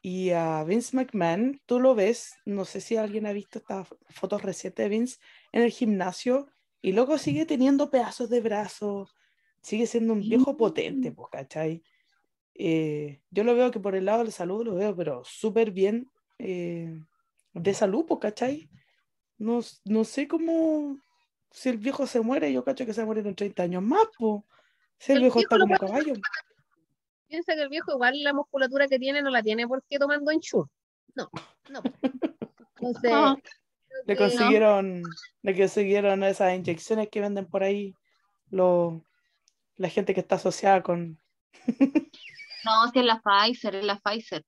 Y a Vince McMahon, tú lo ves, no sé si alguien ha visto estas fotos recientes de Vince en el gimnasio, y luego sigue teniendo pedazos de brazos, sigue siendo un viejo potente, pues, ¿cachai? Eh, yo lo veo que por el lado de la salud lo veo, pero súper bien eh, de salud, pues, ¿cachai? No, no sé cómo, si el viejo se muere, yo cacho que se va a morir en 30 años más, pues. Si el El viejo viejo está como caballo. Piensa que el viejo igual la musculatura que tiene no la tiene porque tomando ensure. No, no. Entonces, Ah, Le consiguieron, le consiguieron esas inyecciones que venden por ahí lo- la gente que está asociada con... No, si es la Pfizer, es la Pfizer.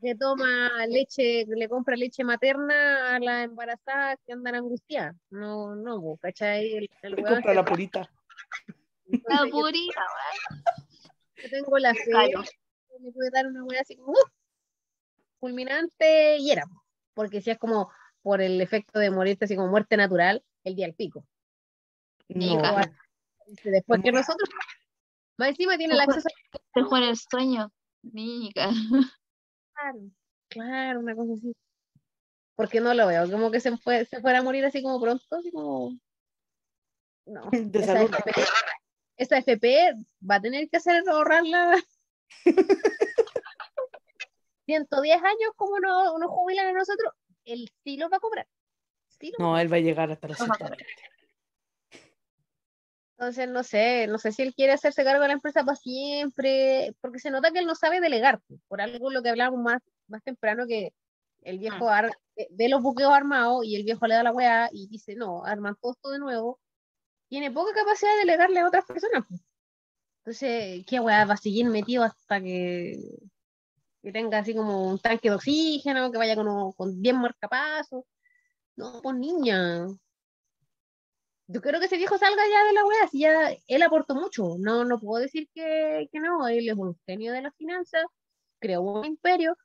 que toma leche, le compra leche materna a las embarazadas que andan angustiadas. No, no, ¿cachai? El, el Le compra la purita. La entonces yo, purita, yo tengo la fe, Claro. me puede dar una wea así como ¡uh! fulminante y era. Porque si es como por el efecto de morirte así como muerte natural, el día al pico. No, Después que nosotros, más encima tiene el acceso Se fue en el sueño. Mica. Claro, claro, una cosa así. Porque no lo veo, como que se, fue, se fuera a morir así como pronto, así como. No, de esa salud. FP, esa FP va a tener que hacer ahorrarla 110 años como no- nos jubilan a nosotros, él sí lo va a cobrar. Sí lo va a No, él va a llegar hasta los Ajá. 120. Entonces, no sé, no sé si él quiere hacerse cargo de la empresa para siempre, porque se nota que él no sabe delegar, por algo lo que hablábamos más, más temprano, que el viejo ar- ve los buqueos armados y el viejo le da la weá y dice, no, arman todo esto de nuevo, tiene poca capacidad de delegarle a otras personas. Entonces, ¿qué weá va a seguir metido hasta que, que tenga así como un tanque de oxígeno, que vaya con, con 10 marcapasos? No, pues niña, yo creo que ese viejo salga ya de la wea, si ya él aportó mucho, no, no puedo decir que, que no, él es un genio de las finanzas, creó un imperio,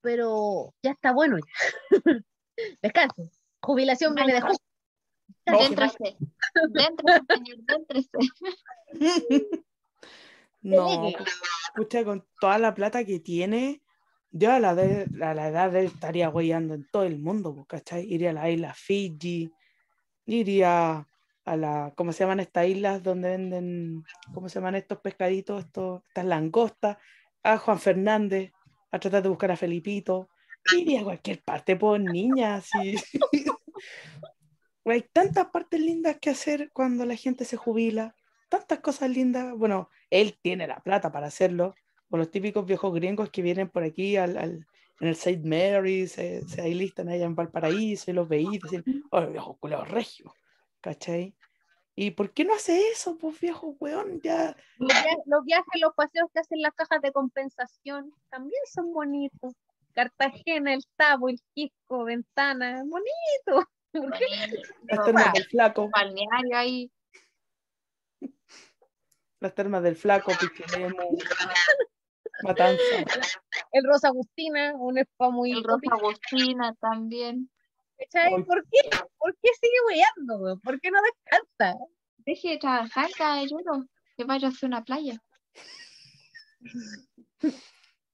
pero ya está bueno ya. Descanse. Jubilación viene de justo. Déntrese. Déntrese, señor, déntrese. No, escucha, con toda la plata que tiene, yo a la, de, a la edad de él estaría huellando en todo el mundo, pues, ¿cachai? Iría a la isla Fiji, iría a la, ¿cómo se llaman estas islas donde venden, ¿cómo se llaman estos pescaditos, estos, estas langostas? A Juan Fernández, a tratar de buscar a Felipito, iría a cualquier parte, por niña, así. Hay tantas partes lindas que hacer cuando la gente se jubila, tantas cosas lindas. Bueno, él tiene la plata para hacerlo, con los típicos viejos gringos que vienen por aquí al, al- en el St. Mary, se, se listan allá en Valparaíso y los dicen, oh, viejo culeo regio, ¿cachai? ¿Y por qué no hace eso, pues viejo weón? Ya, Los via- Los viajes, los paseos que hacen las cajas de compensación también son bonitos. Cartagena, el Tabo, el Quisco, Ventana, bonito. ¿Por qué? las termas del flaco, Balneario ahí. las termas del flaco, Pichilemu, Matanza. El Rosa Agustina, un spa muy El Rosa Agustina también. ¿Por qué? ¿Por qué sigue weyando? weón? ¿Por qué no descansa? Deje de trabajar, caballero. Que vaya a hacer una playa.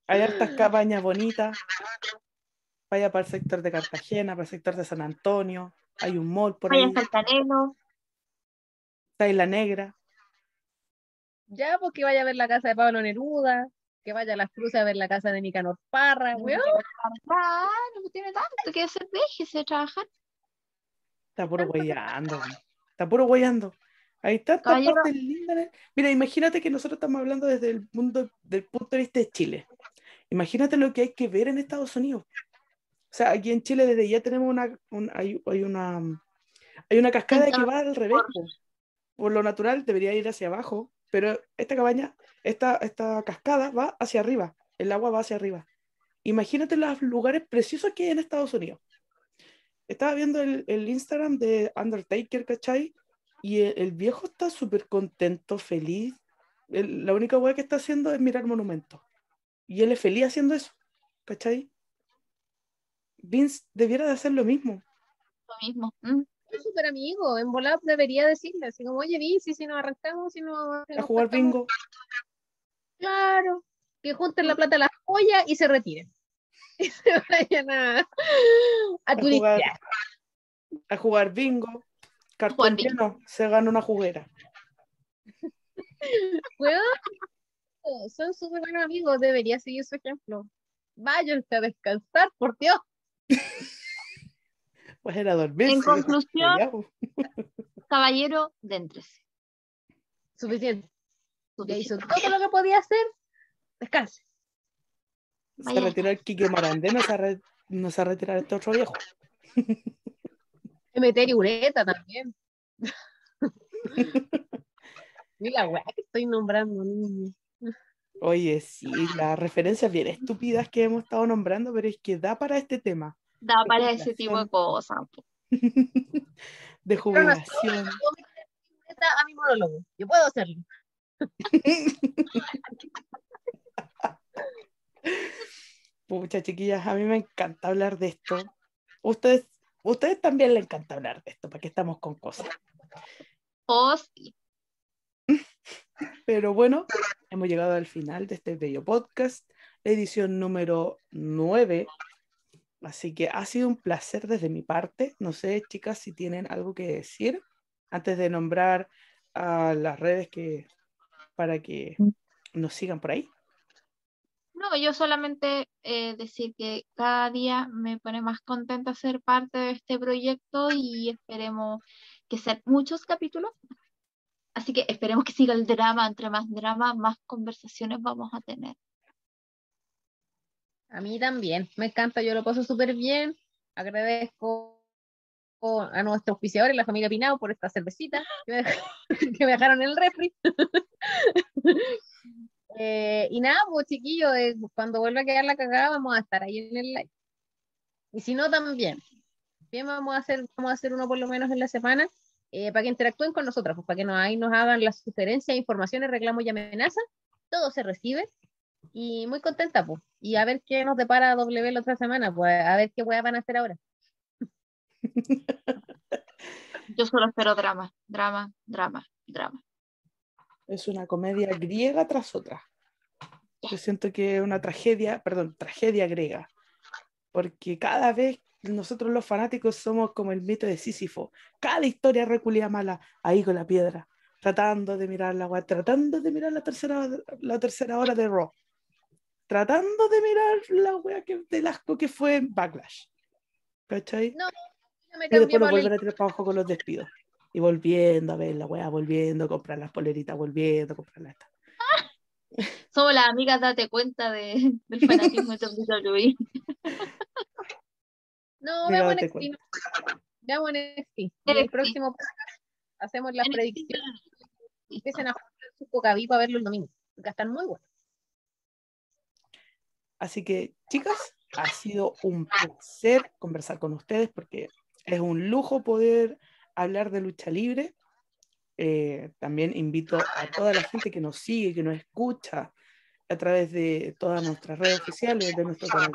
Hay hartas cabañas bonitas. Vaya para el sector de Cartagena, para el sector de San Antonio. Hay un mall por Vaya ahí. a Saltanelo. Está Isla Negra. Ya, pues que vaya a ver la casa de Pablo Neruda, que vaya a las cruces a ver la casa de Nicanor Parra, weón. No tiene tanto que hacer. Déjese de trabajar. Está puro guayando. Está puro guayando. Tantas Caballero. partes lindas. en- Mira, imagínate que nosotros estamos hablando desde el mundo, del punto de vista de Chile. Imagínate lo que hay que ver en Estados Unidos. O sea, aquí en Chile desde ya tenemos una, un- hay, hay una, hay una cascada que va al revés. Po. Por lo natural debería ir hacia abajo, pero esta cabaña, esta, esta cascada va hacia arriba. El agua va hacia arriba. Imagínate los lugares preciosos que hay en Estados Unidos. Estaba viendo el, el Instagram de Undertaker, ¿cachai? Y el, el viejo está súper contento, feliz. El- la única weá que está haciendo es mirar monumentos. Y él es feliz haciendo eso, ¿cachai? Vince debiera de hacer lo mismo. Lo mismo. Mm. Súper amigo, en volado debería decirle, así como, oye, Vinci, si nos arrancamos, si si A jugar prestamos". bingo. Claro, que junten la plata a las joyas y se retiren. Y se vayan a, a jugar, a jugar bingo. Cartón lleno, se gana una juguera. Weón, son súper buenos amigos, debería seguir su ejemplo. Váyanse a descansar, por Dios. Pues era dormirse. En conclusión, Ya, po. caballero, déntrese. Suficiente. Ya hizo todo lo que podía hacer. Descanse. Se Vaya. retiró el Quique Morandé, no se, re- no se va a retirar este otro viejo. Meter y ureta también. Mira la weá que estoy nombrando, niño. Oye, sí, las referencias bien estúpidas que hemos estado nombrando, pero es que da para este tema Da para ese tipo de cosas. de jubilación. a mi monólogo. Yo puedo hacerlo. Pucha, chiquillas, a mí me encanta hablar de esto. Ustedes, ustedes también les encanta hablar de esto, porque estamos con cosas. O sí. Pero bueno, hemos llegado al final de este bello podcast, edición número 9. Así que ha sido un placer desde mi parte. No sé, chicas, si tienen algo que decir antes de nombrar a las redes que para que nos sigan por ahí. No, yo solamente eh, decir que cada día me pone más contenta ser parte de este proyecto y esperemos que sean muchos capítulos. Así que esperemos que siga el drama, entre más drama, más conversaciones vamos a tener. A mí también, me encanta, yo lo paso súper bien. Agradezco a nuestros auspiciadores, la familia Pinao, por esta cervecita que me, dej- que me dejaron en el refri. Eh, y nada, pues chiquillos, eh, cuando vuelva a quedar la cagada, vamos a estar ahí en el live. Y si no, también. Bien, vamos a hacer, vamos a hacer uno por lo menos en la semana, eh, para que interactúen con nosotros, pues para que nos, ahí nos hagan las sugerencias, informaciones, reclamos y amenazas. Todo se recibe. Y muy contenta, pues. Y a ver qué nos depara W la otra semana, pues a ver qué weas van a hacer ahora. Yo solo espero drama, drama, drama, drama. Es una comedia griega tras otra. Yo siento que es una tragedia, perdón, tragedia griega. Porque cada vez nosotros los fanáticos somos como el mito de Sísifo. Cada historia reculia mala, ahí con la piedra, tratando de mirar la tratando de mirar la tercera, la tercera hora de Raw, tratando de mirar la wea que, del asco que fue Backlash. ¿Cachai? No, yo me Y después la- volver a tirar para abajo con los despidos. Y volviendo a ver la wea, volviendo a comprar las poleritas, volviendo a comprar las estas. Somos las amigas, date cuenta de, del fanatismo de WWE. No, veamos NXT. no. Veamos NXT. Y el próximo podcast hacemos las NXT. predicciones. Empiecen a jugar su cocaví para verlo el domingo. Porque están muy buenos. Así que, chicas, ha sido un placer conversar con ustedes porque es un lujo poder hablar de lucha libre. Eh, también invito a toda la gente que nos sigue, que nos escucha a través de todas nuestras redes sociales, de nuestro canal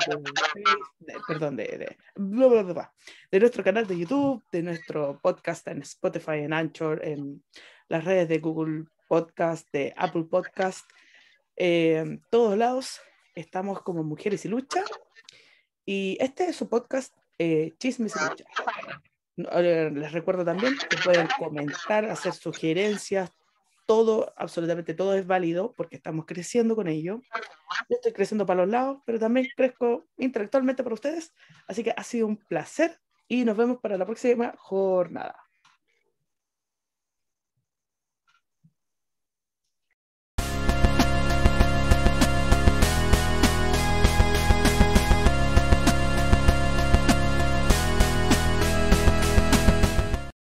de, YouTube, de nuestro podcast en Spotify, en Anchor, en las redes de Google Podcast, de Apple Podcast, eh, en todos lados estamos como Mujeres y Lucha. Y este es su podcast, eh, Chismes y Lucha. Les recuerdo también que pueden comentar, hacer sugerencias, todo, absolutamente todo es válido porque estamos creciendo con ello. Yo estoy creciendo para los lados, pero también crezco intelectualmente para ustedes. Así que ha sido un placer y nos vemos para la próxima jornada.